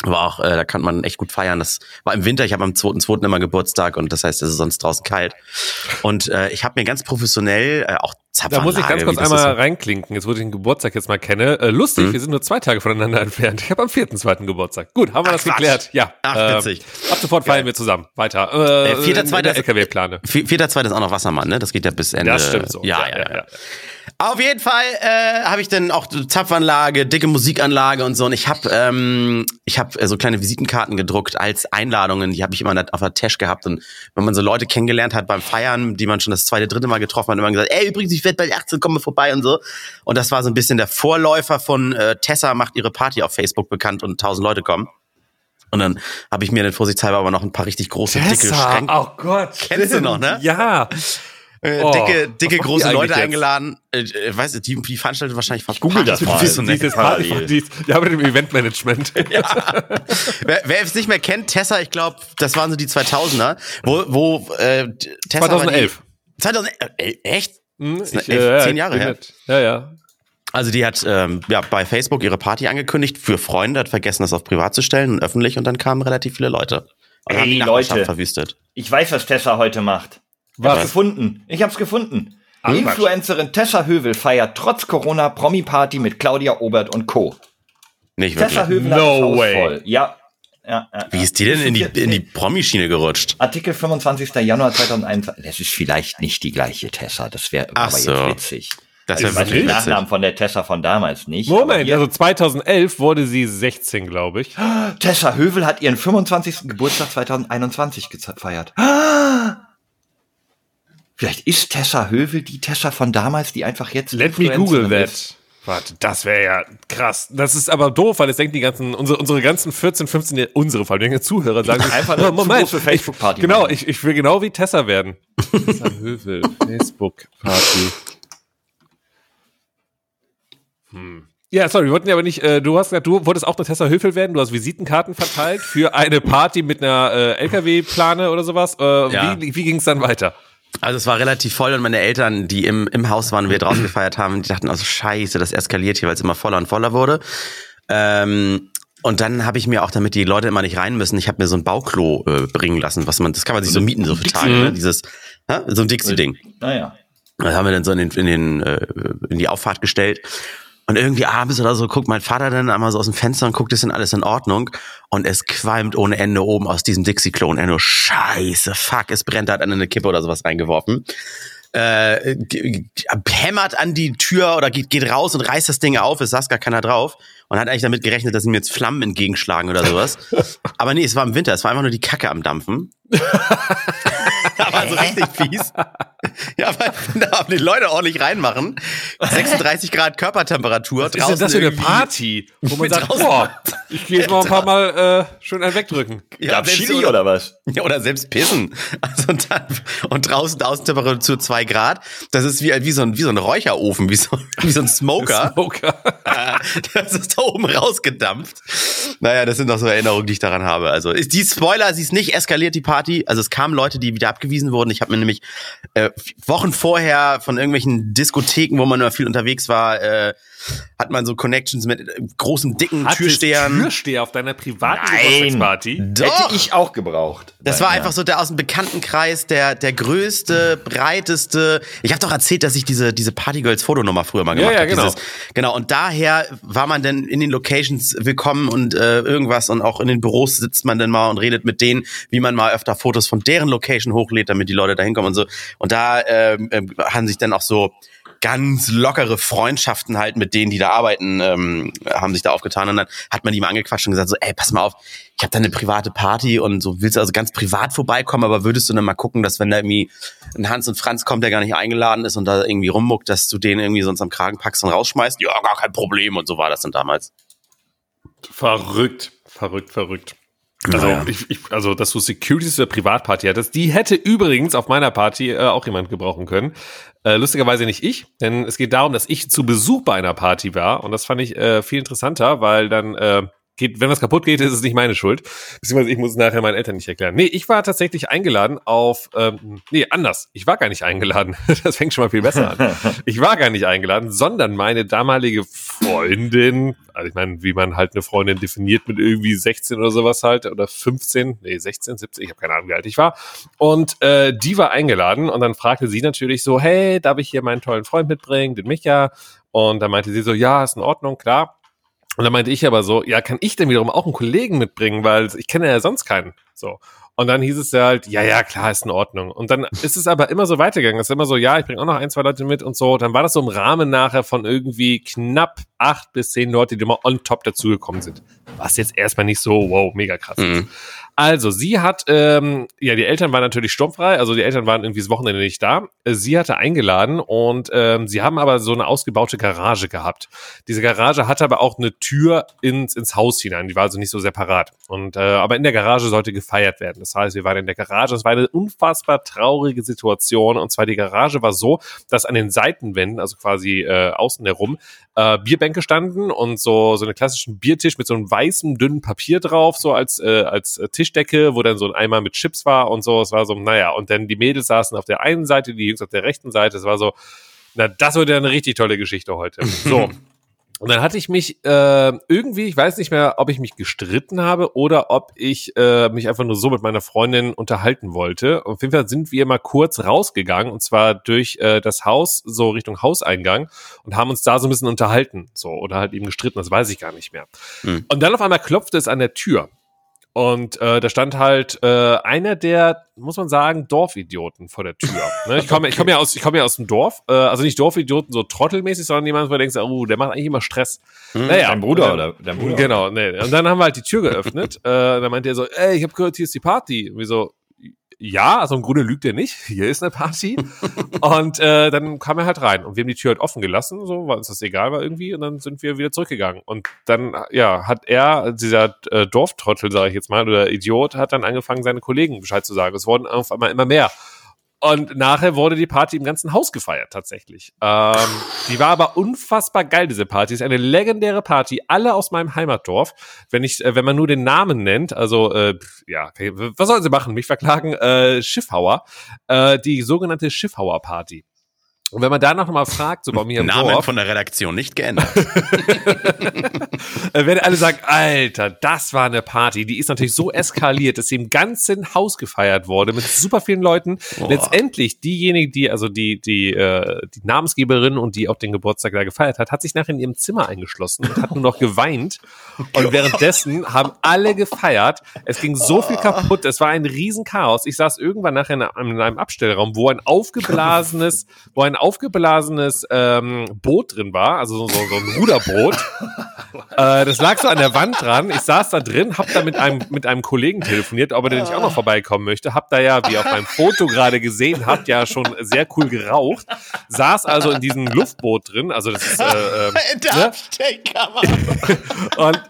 War auch, äh, da kann man echt gut feiern. Das war im Winter, ich habe am 2.2. immer Geburtstag und das heißt, es ist sonst draußen kalt. Und äh, ich habe mir ganz professionell äh, auch Zapfanlage, Da muss ich ganz kurz einmal so reinklinken, jetzt wo ich den Geburtstag jetzt mal kenne. Äh, lustig, hm? wir sind nur zwei Tage voneinander entfernt. Ich habe am 4.2. Geburtstag. Gut, haben wir Ach, das geklärt. Ja. Ach, ähm, witzig. Äh, ab sofort feiern wir zusammen. Weiter. Äh, äh, 4.2. LKW-Plane. 4.2. ist auch noch Wassermann, ne? Das geht ja bis Ende. Das stimmt so. ja, ja. ja. ja. ja. Auf jeden Fall äh, habe ich dann auch Zapfanlage, dicke Musikanlage und so. Und ich habe ähm, ich habe äh, so kleine Visitenkarten gedruckt als Einladungen. Die habe ich immer auf der Tasche gehabt. Und wenn man so Leute kennengelernt hat beim Feiern, die man schon das zweite, dritte Mal getroffen hat, immer gesagt, ey, übrigens, ich werde bei 18, komm mal vorbei und so. Und das war so ein bisschen der Vorläufer von äh, Tessa macht ihre Party auf Facebook bekannt und tausend Leute kommen. Und dann habe ich mir dann vorsichtshalber aber noch ein paar richtig große, Tessa, dicke Schränke. Oh Gott. Kennst du noch, ne? Ja. Äh, oh, dicke, dicke große Leute eingeladen. Äh, äh, weißt du, die, die veranstaltet wahrscheinlich fast Google das mal. Dieses, dieses Party, dies, ja, mit dem Eventmanagement. ja. wer, wer es nicht mehr kennt, Tessa, ich glaube, das waren so die 2000er, wo, wo äh, Tessa 2011. Die, 2011, äh, echt? Hm, ich, elf, äh, zehn Jahre her. Mit. Ja, ja. Also die hat ähm, ja bei Facebook ihre Party angekündigt für Freunde, hat vergessen, das auf privat zu stellen und öffentlich und dann kamen relativ viele Leute. Und hey, haben die Leute, verwüstet. Ich weiß, was Tessa heute macht. Was? Ich hab's gefunden. Ich hab's gefunden. Ach, Influencerin Tessa Hövel feiert trotz Corona Promi-Party mit Claudia Obert und Co. Nicht wirklich. Tessa Hövel no hat das Haus way. voll. Ja. Ja, ja, Wie ist die denn in die, in die Promi-Schiene gerutscht? Artikel 25. Januar 2021. Das ist vielleicht nicht die gleiche Tessa. Das wäre aber so. jetzt witzig. Das wäre also, wirklich den Nachnamen von der Tessa von damals nicht. Moment, also 2011 wurde sie 16, glaube ich. Tessa Hövel hat ihren 25. Geburtstag 2021 gefeiert. Vielleicht ist Tessa Hövel die Tessa von damals, die einfach jetzt. Let me Google that. Warte, das wäre ja krass. Das ist aber doof, weil es denken die ganzen, unsere, unsere ganzen 14, 15, unsere vor allem Zuhörer sagen, einfach eine Moment, für Facebook Party. Genau, ich, ich will genau wie Tessa werden. Tessa Hövel, Facebook Party. Hm. Ja, sorry, wir wollten ja aber nicht, äh, du hast gesagt, du wolltest auch eine Tessa Höfel werden, du hast Visitenkarten verteilt für eine Party mit einer äh, LKW-Plane oder sowas. Äh, ja. Wie, wie ging es dann weiter? Also es war relativ voll und meine Eltern, die im, im Haus waren wir draußen gefeiert haben, die dachten, also scheiße, das eskaliert hier, weil es immer voller und voller wurde. Ähm, und dann habe ich mir auch, damit die Leute immer nicht rein müssen, ich habe mir so ein Bauklo äh, bringen lassen, was man, das kann man sich so mieten, so für Tage, ne? Dieses, ha? so ein Dixie-Ding. Naja. Das haben wir dann so in den, in, den, äh, in die Auffahrt gestellt. Und irgendwie abends oder so guckt mein Vater dann einmal so aus dem Fenster und guckt, ist denn alles in Ordnung? Und es qualmt ohne Ende oben aus diesem Dixie-Klon. Er nur, scheiße, fuck, es brennt, hat eine Kippe oder sowas reingeworfen. Äh, hämmert an die Tür oder geht, geht raus und reißt das Ding auf, es saß gar keiner drauf und hat eigentlich damit gerechnet, dass ihm jetzt Flammen entgegenschlagen oder sowas. Aber nee, es war im Winter, es war einfach nur die Kacke am Dampfen. aber so richtig fies. Ja, weil da haben die Leute ordentlich reinmachen. 36 Grad Körpertemperatur. Was draußen ist denn das für eine Party? Wo man sagt, boah, ich gehe jetzt mal ein paar Mal äh, schön einen wegdrücken. Ja, Gab Chili oder, oder was? Ja, oder selbst pissen. Also und, dann, und draußen Außentemperatur zwei Grad. Das ist wie, wie, so ein, wie so ein Räucherofen, wie so, wie so ein Smoker. Smoker. das ist da oben rausgedampft. Naja, das sind noch so Erinnerungen, die ich daran habe. Also ist die Spoiler, sie ist nicht eskaliert, die Party. Also es kamen Leute, die wieder abgewiesen wurden. Ich habe mir nämlich äh, Wochen vorher von irgendwelchen Diskotheken, wo man immer viel unterwegs war, äh, hat man so Connections mit äh, großen, dicken Hattest Türstehern. Türsteher auf deiner privaten Geburtstagsparty? Hätte ich auch gebraucht. Das war ja. einfach so der aus dem Bekanntenkreis, der, der größte, breiteste. Ich habe doch erzählt, dass ich diese, diese Partygirls Fotonummer früher mal gemacht ja, ja, habe. Genau. genau. Und daher war man dann in den Locations willkommen und äh, irgendwas und auch in den Büros sitzt man dann mal und redet mit denen, wie man mal öfter Fotos von deren Location hochlädt, damit die Leute da hinkommen und so. Und da äh, äh, haben sich dann auch so ganz lockere Freundschaften halt mit denen, die da arbeiten, ähm, haben sich da aufgetan. Und dann hat man die mal angequatscht und gesagt so, ey, pass mal auf, ich habe da eine private Party und so willst du also ganz privat vorbeikommen, aber würdest du dann mal gucken, dass wenn da irgendwie ein Hans und Franz kommt, der gar nicht eingeladen ist und da irgendwie rummuckt, dass du den irgendwie sonst am Kragen packst und rausschmeißt? Ja, gar kein Problem. Und so war das dann damals. Verrückt, verrückt, verrückt. Also, naja. ich, ich, also, dass du Securities der Privatparty hattest, die hätte übrigens auf meiner Party äh, auch jemand gebrauchen können. Äh, lustigerweise nicht ich, denn es geht darum, dass ich zu Besuch bei einer Party war und das fand ich äh, viel interessanter, weil dann äh, geht, wenn was kaputt geht, ist es nicht meine Schuld. Beziehungsweise ich muss es nachher meinen Eltern nicht erklären. Nee, ich war tatsächlich eingeladen auf, ähm, nee, anders. Ich war gar nicht eingeladen. Das fängt schon mal viel besser an. Ich war gar nicht eingeladen, sondern meine damalige Freundin, also ich meine, wie man halt eine Freundin definiert mit irgendwie 16 oder sowas halt, oder 15, nee, 16, 17, ich habe keine Ahnung, wie alt ich war. Und äh, die war eingeladen und dann fragte sie natürlich so, hey, darf ich hier meinen tollen Freund mitbringen, den Micha? Und dann meinte sie so, ja, ist in Ordnung, klar. Und dann meinte ich aber so, ja, kann ich denn wiederum auch einen Kollegen mitbringen, weil ich kenne ja sonst keinen. So. Und dann hieß es ja halt, ja, ja, klar, ist in Ordnung. Und dann ist es aber immer so weitergegangen. Es ist immer so, ja, ich bringe auch noch ein, zwei Leute mit und so. Dann war das so im Rahmen nachher von irgendwie knapp acht bis zehn Leute, die immer on top dazugekommen sind. Was jetzt erstmal nicht so, wow, mega krass mhm. ist. Also, sie hat, ähm, ja, die Eltern waren natürlich sturmfrei, also die Eltern waren irgendwie das Wochenende nicht da. Äh, sie hatte eingeladen und ähm, sie haben aber so eine ausgebaute Garage gehabt. Diese Garage hatte aber auch eine Tür ins, ins Haus hinein, die war also nicht so separat. Und äh, aber in der Garage sollte gefeiert werden. Das heißt, wir waren in der Garage. Es war eine unfassbar traurige Situation. Und zwar die Garage war so, dass an den Seitenwänden, also quasi äh, außen herum, äh, Bierbänke standen und so so einen klassischen Biertisch mit so einem weißen dünnen Papier drauf, so als äh, als Tischdecke, wo dann so ein Eimer mit Chips war und so. Es war so, naja, und dann die Mädels saßen auf der einen Seite, die Jungs auf der rechten Seite. Es war so, na, das wird ja eine richtig tolle Geschichte heute. So. Und dann hatte ich mich äh, irgendwie, ich weiß nicht mehr, ob ich mich gestritten habe oder ob ich äh, mich einfach nur so mit meiner Freundin unterhalten wollte. Auf jeden Fall sind wir mal kurz rausgegangen und zwar durch äh, das Haus, so Richtung Hauseingang und haben uns da so ein bisschen unterhalten, so oder halt eben gestritten, das weiß ich gar nicht mehr. Mhm. Und dann auf einmal klopfte es an der Tür und äh, da stand halt äh, einer der, muss man sagen, Dorfidioten vor der Tür. Ne? Ich komme ich komm ja aus, ich komme ja aus dem Dorf, äh, also nicht Dorfidioten so trottelmäßig, sondern jemand, wo du denkst, oh, der macht eigentlich immer Stress. Hm, naja, dein Bruder dann, oder dein Bruder. Genau, nee. Und dann haben wir halt die Tür geöffnet. äh, dann meinte er so, ey, ich habe gehört, hier ist die Party. Und wir so, ja, also im Grunde lügt er nicht. Hier ist eine Party. und äh, dann kam er halt rein und wir haben die Tür halt offen gelassen, so, weil uns das egal war irgendwie. Und dann sind wir wieder zurückgegangen. Und dann, ja, hat er, dieser äh, Dorftrottel, sage ich jetzt mal, oder Idiot, hat dann angefangen, seine Kollegen Bescheid zu sagen. Es wurden auf einmal immer mehr. Und nachher wurde die Party im ganzen Haus gefeiert, tatsächlich. Ähm, die war aber unfassbar geil, diese Party. Ist eine legendäre Party, alle aus meinem Heimatdorf. Wenn ich, äh, wenn man nur den Namen nennt, also äh, ja, was sollen sie machen? Mich verklagen? Äh, Schiffhauer, äh, die sogenannte Schiffhauer Party. Und wenn man danach nochmal fragt, so bei mir im Namen Dorf, von der Redaktion nicht geändert. Werden alle sagen, Alter, das war eine Party. Die ist natürlich so eskaliert, dass sie im ganzen Haus gefeiert wurde mit super vielen Leuten. Boah. Letztendlich diejenige, die also die die äh, die Namensgeberin und die auch den Geburtstag da gefeiert hat, hat sich nachher in ihrem Zimmer eingeschlossen und hat nur noch geweint. Und währenddessen haben alle gefeiert. Es ging so viel kaputt. Es war ein Riesenchaos. Ich saß irgendwann nachher in einem, in einem Abstellraum, wo ein aufgeblasenes, wo ein aufgeblasenes ähm, Boot drin war, also so, so, so ein Ruderboot. Äh, das lag so an der Wand dran. Ich saß da drin, hab da mit einem, mit einem Kollegen telefoniert, ob er denn nicht auch noch vorbeikommen möchte. Hab da ja, wie ihr auf meinem Foto gerade gesehen habt, ja schon sehr cool geraucht. Saß also in diesem Luftboot drin. Also das ist, äh, äh, In der ne? Und,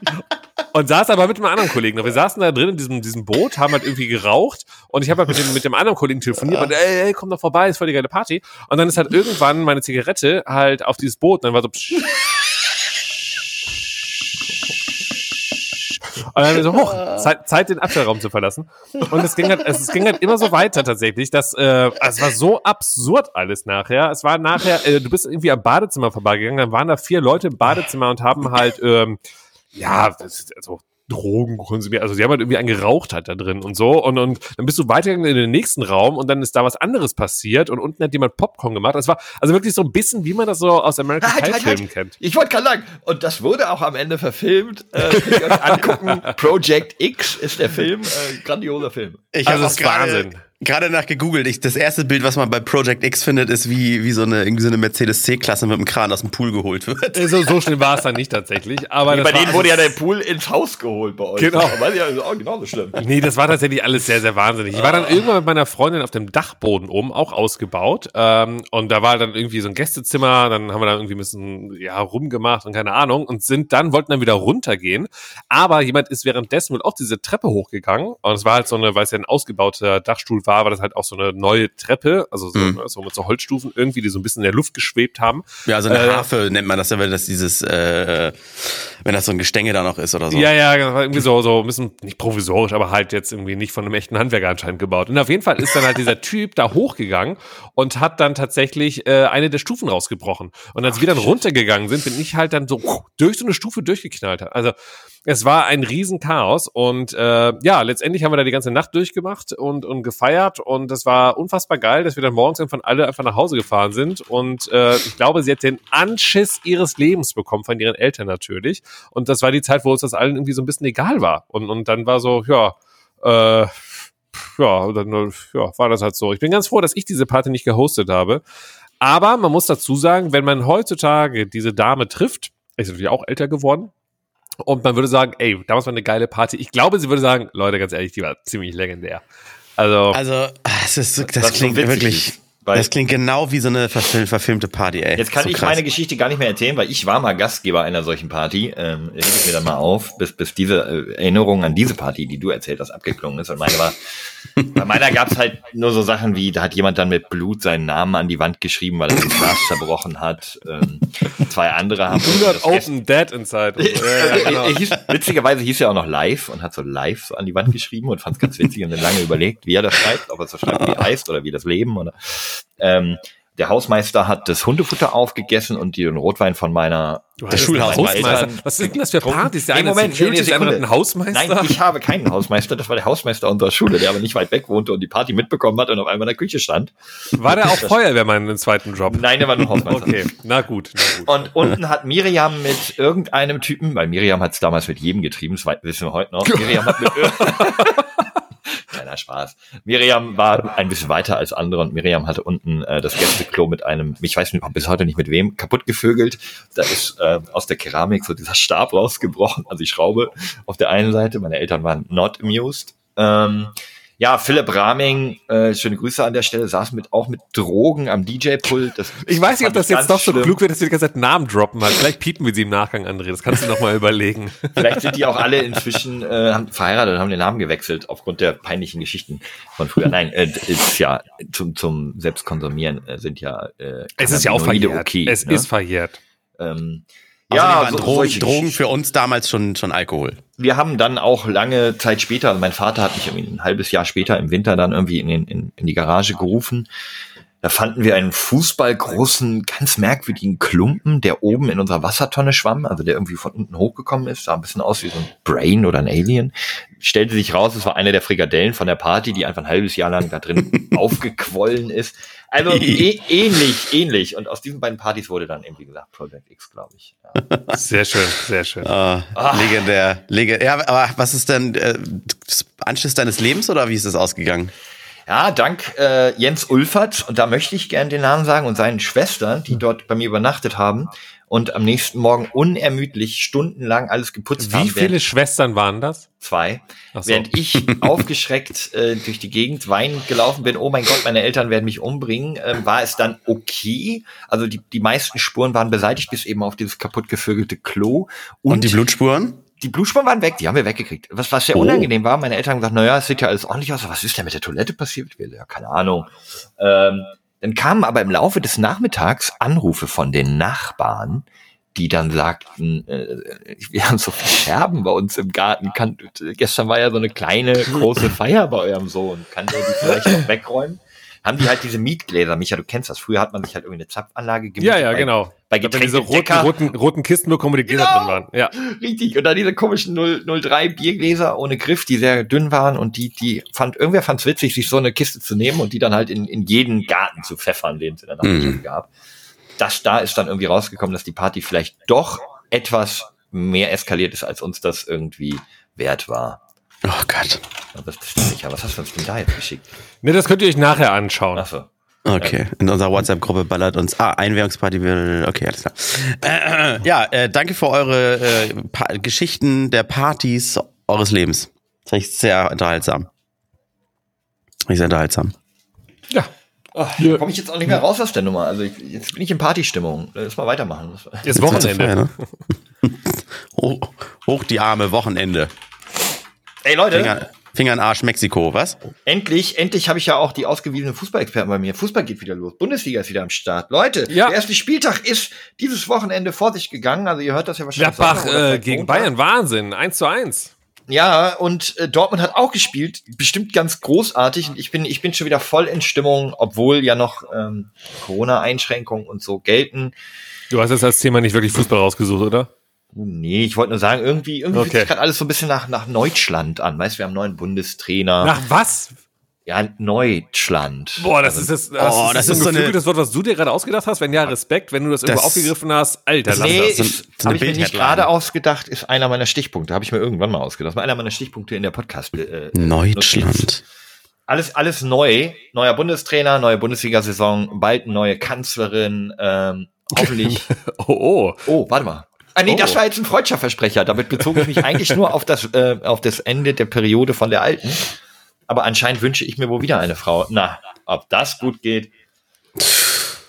und saß aber mit einem anderen Kollegen. Wir saßen da drin in diesem, diesem Boot, haben halt irgendwie geraucht und ich habe halt mit dem, mit dem anderen Kollegen telefoniert und ey, ey, komm doch vorbei, ist voll die geile Party. Und dann ist halt irgendwann meine Zigarette halt auf dieses Boot und dann war so psch. Und dann so, hoch, Zeit, Zeit, den Abstellraum zu verlassen. Und es ging halt, es, es ging halt immer so weiter tatsächlich, dass äh, es war so absurd alles nachher. Es war nachher, äh, du bist irgendwie am Badezimmer vorbeigegangen, dann waren da vier Leute im Badezimmer und haben halt, ähm, ja, das ist also Drogen konsumiert. Also sie haben halt irgendwie einen geraucht halt da drin und so. Und, und dann bist du weitergegangen in den nächsten Raum und dann ist da was anderes passiert und unten hat jemand Popcorn gemacht. Das war also wirklich so ein bisschen, wie man das so aus American Halt, Pie halt, Filmen halt. kennt. Ich wollte gerade sagen, und das wurde auch am Ende verfilmt. Äh, könnt ihr euch angucken. Project X ist der Film. Äh, grandioser Film. Ich Also habe das ist Wahnsinn. Gerade nach gegoogelt. Ich, das erste Bild, was man bei Project X findet, ist wie, wie so eine, irgendwie so eine Mercedes C-Klasse mit dem Kran aus dem Pool geholt wird. Äh, So, so schnell war es dann nicht tatsächlich. Aber das bei war, denen wurde ja der Pool ins Haus geholt bei euch. Genau. Aber ja, auch genauso schlimm. Nee, das war tatsächlich alles sehr, sehr wahnsinnig. Ich war dann irgendwann mit meiner Freundin auf dem Dachboden oben, auch ausgebaut. Ähm, und da war dann irgendwie so ein Gästezimmer, dann haben wir da irgendwie ein bisschen ja, rumgemacht und keine Ahnung. Und sind dann, wollten dann wieder runtergehen. Aber jemand ist währenddessen wohl auch diese Treppe hochgegangen. Und es war halt so eine, weil es ja ein ausgebauter Dachstuhl war, war das halt auch so eine neue Treppe, also so, Mhm. so mit so Holzstufen irgendwie, die so ein bisschen in der Luft geschwebt haben. Ja, also eine Äh, Harfe nennt man das ja, wenn das dieses, äh, wenn das so ein Gestänge da noch ist oder so. Ja, ja, war irgendwie so, so ein bisschen, nicht provisorisch, aber halt jetzt irgendwie nicht von einem echten Handwerker anscheinend gebaut. Und auf jeden Fall ist dann halt dieser Typ da hochgegangen und hat dann tatsächlich äh, eine der Stufen rausgebrochen. Und als wir dann runtergegangen sind, bin ich halt dann so durch so eine Stufe durchgeknallt. Also es war ein Riesenchaos und äh, ja, letztendlich haben wir da die ganze Nacht durchgemacht und, und gefeiert und es war unfassbar geil, dass wir dann morgens irgendwann alle einfach nach Hause gefahren sind und äh, ich glaube, sie hat den Anschiss ihres Lebens bekommen von ihren Eltern natürlich und das war die Zeit, wo uns das allen irgendwie so ein bisschen egal war und, und dann war so, ja, äh, ja, dann ja, war das halt so. Ich bin ganz froh, dass ich diese Party nicht gehostet habe. Aber man muss dazu sagen, wenn man heutzutage diese Dame trifft, ist natürlich auch älter geworden, und man würde sagen, ey, damals war eine geile Party. Ich glaube, sie würde sagen, Leute, ganz ehrlich, die war ziemlich legendär. Also, Also, es ist, das, so klingt witzig wirklich, ist, weil- das klingt genau wie so eine verfil verfilmte Party, ey. Jetzt kann so ich krass. meine Geschichte gar nicht mehr erzählen, weil ich war mal Gastgeber einer solchen Party. Ähm, hebe ich mir dann mal auf, bis, bis diese äh, Erinnerung an diese Party, die du erzählt hast, abgeklungen ist. Und meine war, bei meiner gab's halt nur so Sachen wie, da hat jemand dann mit Blut seinen Namen an die Wand geschrieben, weil er das Glas zerbrochen hat. Ähm, zwei andere haben. 100 das Open Dead Inside. So. ja, ja, genau. er hieß, witzigerweise hieß er auch noch live und hat so live so an die Wand geschrieben und fand es ganz witzig und dann lange überlegt, wie er das schreibt, ob er es so schreibt, wie er heißt oder wie das Leben oder ähm, der Hausmeister hat das Hundefutter aufgegessen und den Rotwein von meiner Der Schulhausmeister. Was sind denn das für Partys? Der Nee, eine Moment, Security, der andere einen Hausmeister? Nein, ich habe keinen Hausmeister. Das war der Hausmeister unserer Schule, der aber nicht weit weg wohnte und die Party mitbekommen hat und auf einmal in der Küche stand. war der auch Feuerwehrmann im zweiten Job? Nein, der war nur Hausmeister. Okay, na gut, na gut. Und unten hat Miriam mit irgendeinem Typen, weil Miriam hat es damals mit jedem getrieben, das wissen wir heute noch. Miriam hat mit Spaß. Miriam war ein bisschen weiter als andere und Miriam hatte unten äh, das Gästeklo mit einem, ich weiß nicht, bis heute nicht mit wem, kaputt gevögelt. Da ist äh, aus der Keramik so dieser Stab rausgebrochen, also die Schraube auf der einen Seite. Meine Eltern waren not amused. Ähm, ja, Philipp Raming, äh, schöne Grüße an der Stelle, saß mit auch mit Drogen am DJ-Pult. Ich weiß nicht, ob das jetzt doch so schlimm. klug wird, dass wir die ganze Zeit Namen droppen. Halt. Vielleicht piepen wir sie im Nachgang, André. Das kannst du noch mal überlegen. Vielleicht sind die auch alle inzwischen äh, haben verheiratet und haben den Namen gewechselt aufgrund der peinlichen Geschichten von früher. Nein, äh, ist ja zum zum Selbstkonsumieren äh, sind ja äh, Es ist ja auch verjährt. okay. es ne? ist verjährt. ähm, Ja, ja, waren so, Drogen, solche Drogen für uns damals schon, schon Alkohol. Wir haben dann auch lange Zeit später, also mein Vater hat mich irgendwie ein halbes Jahr später im Winter dann irgendwie in, in, in die Garage gerufen. Da fanden wir einen fußballgroßen, ganz merkwürdigen Klumpen, der oben in unserer Wassertonne schwamm, also der irgendwie von unten hochgekommen ist, sah ein bisschen aus wie so ein Brain oder ein Alien. Stellte sich raus, es war eine der Frikadellen von der Party, die einfach ein halbes Jahr lang da drin aufgequollen ist. Also eh, ähnlich, ähnlich. Und aus diesen beiden Partys wurde dann eben, wie gesagt, Project X, glaube ich. Ja. Sehr schön, sehr schön. Oh, legendär. legendär. Ja, aber was ist denn äh, Anschluss deines Lebens oder wie ist das ausgegangen? Ja, dank äh, Jens Ulfert, und da möchte ich gerne den Namen sagen, und seinen Schwestern, die hm. dort bei mir übernachtet haben und am nächsten Morgen unermüdlich stundenlang alles geputzt Wie haben. Wie viele Schwestern waren das? Zwei. So. Während ich aufgeschreckt äh, durch die Gegend weinend gelaufen bin, oh mein Gott, meine Eltern werden mich umbringen, äh, war es dann okay. Also die, die meisten Spuren waren beseitigt, bis eben auf dieses kaputt gevögelte Klo. Und, und die Blutspuren? Die Blutspuren waren weg, die haben wir weggekriegt. Was, was sehr oh. unangenehm war, meine Eltern haben gesagt, naja, es sieht ja alles ordentlich aus, was ist denn mit der Toilette passiert? Ja, keine Ahnung. Ähm, dann kamen aber im Laufe des Nachmittags Anrufe von den Nachbarn, die dann sagten, äh, wir haben so viele Scherben bei uns im Garten. Kann, gestern war ja so eine kleine, große Feier bei eurem Sohn. Kann der die vielleicht noch wegräumen? Haben die halt diese Mietgläser. Micha, du kennst das. Früher hat man sich halt irgendwie eine Zapfanlage gemietet. Ja, ja, bei, genau. Bei diese roten, roten, roten Kisten bekommen, wo die Gläser genau, drin waren. Ja. Richtig. Und dann diese komischen 0, 03 Biergläser ohne Griff, die sehr dünn waren und die, die fand, irgendwer fand es witzig, sich so eine Kiste zu nehmen und die dann halt in, in jeden Garten zu pfeffern, den es in der Nachbarschaft mhm. gab. Das da ist dann irgendwie rausgekommen, dass die Party vielleicht doch etwas mehr eskaliert ist, als uns das irgendwie wert war. Oh Gott. Das ist sicher. Was hast du uns denn da jetzt geschickt? Ne, das könnt ihr euch nachher anschauen. Achso. Okay, in unserer WhatsApp-Gruppe ballert uns. Ah, Einwährungsparty will. Okay, alles klar. Äh, äh, ja, äh, danke für eure äh, Geschichten der Partys eures Lebens. Das fand ich sehr unterhaltsam. Ich sehr unterhaltsam. Ja. Ach, ja. komme ich jetzt auch nicht mehr raus aus der Nummer. Also ich, jetzt bin ich in Partystimmung. Lass mal weitermachen. Jetzt Wochenende. Ne? hoch, hoch die Arme, Wochenende. Ey Leute. Finger, Finger in Arsch Mexiko, was? Endlich, endlich habe ich ja auch die ausgewiesenen Fußballexperten bei mir. Fußball geht wieder los. Bundesliga ist wieder am Start. Leute, ja. der erste Spieltag ist dieses Wochenende vor sich gegangen. Also ihr hört das ja wahrscheinlich. Gladbach äh, gegen Montag. Bayern, Wahnsinn. 1 zu 1. Ja, und äh, Dortmund hat auch gespielt, bestimmt ganz großartig. Und ich bin, ich bin schon wieder voll in Stimmung, obwohl ja noch ähm, Corona-Einschränkungen und so gelten. Du hast jetzt als Thema nicht wirklich Fußball rausgesucht, oder? Nee, ich wollte nur sagen, irgendwie, irgendwie okay. fühlt sich gerade alles so ein bisschen nach, nach Deutschland an. Weißt du, wir haben einen neuen Bundestrainer. Nach was? Ja, Deutschland. Boah, das also, ist das, das, oh, ist, das ist so ein geflügeltes Wort, was du dir gerade ausgedacht hast. Wenn ja, Respekt, wenn du das irgendwo aufgegriffen hast, Alter, lass nee, das. Ist, so habe ich mir nicht gerade ausgedacht, ist einer meiner Stichpunkte. Habe ich mir irgendwann mal ausgedacht. Das war einer meiner Stichpunkte in der Podcast. Äh, Deutschland. Alles, alles neu. Neuer Bundestrainer, neue Bundesliga-Saison, bald eine neue Kanzlerin, ähm, hoffentlich. oh, oh. Oh, warte mal. Ah, nee, oh. das war jetzt ein freudscher Versprecher. Damit bezog ich mich eigentlich nur auf das, äh, auf das Ende der Periode von der alten. Aber anscheinend wünsche ich mir wohl wieder eine Frau. Na, ob das gut geht,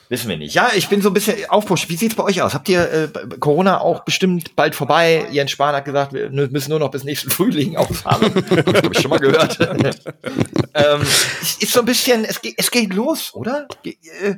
wissen wir nicht. Ja, ich bin so ein bisschen Aufbruch. Wie sieht's bei euch aus? Habt ihr äh, Corona auch bestimmt bald vorbei? Jens Spahn hat gesagt, wir müssen nur noch bis nächsten Frühling aushaben. Hab ich schon mal gehört. ähm, ist so ein bisschen, es geht, es geht los, oder? Ge äh,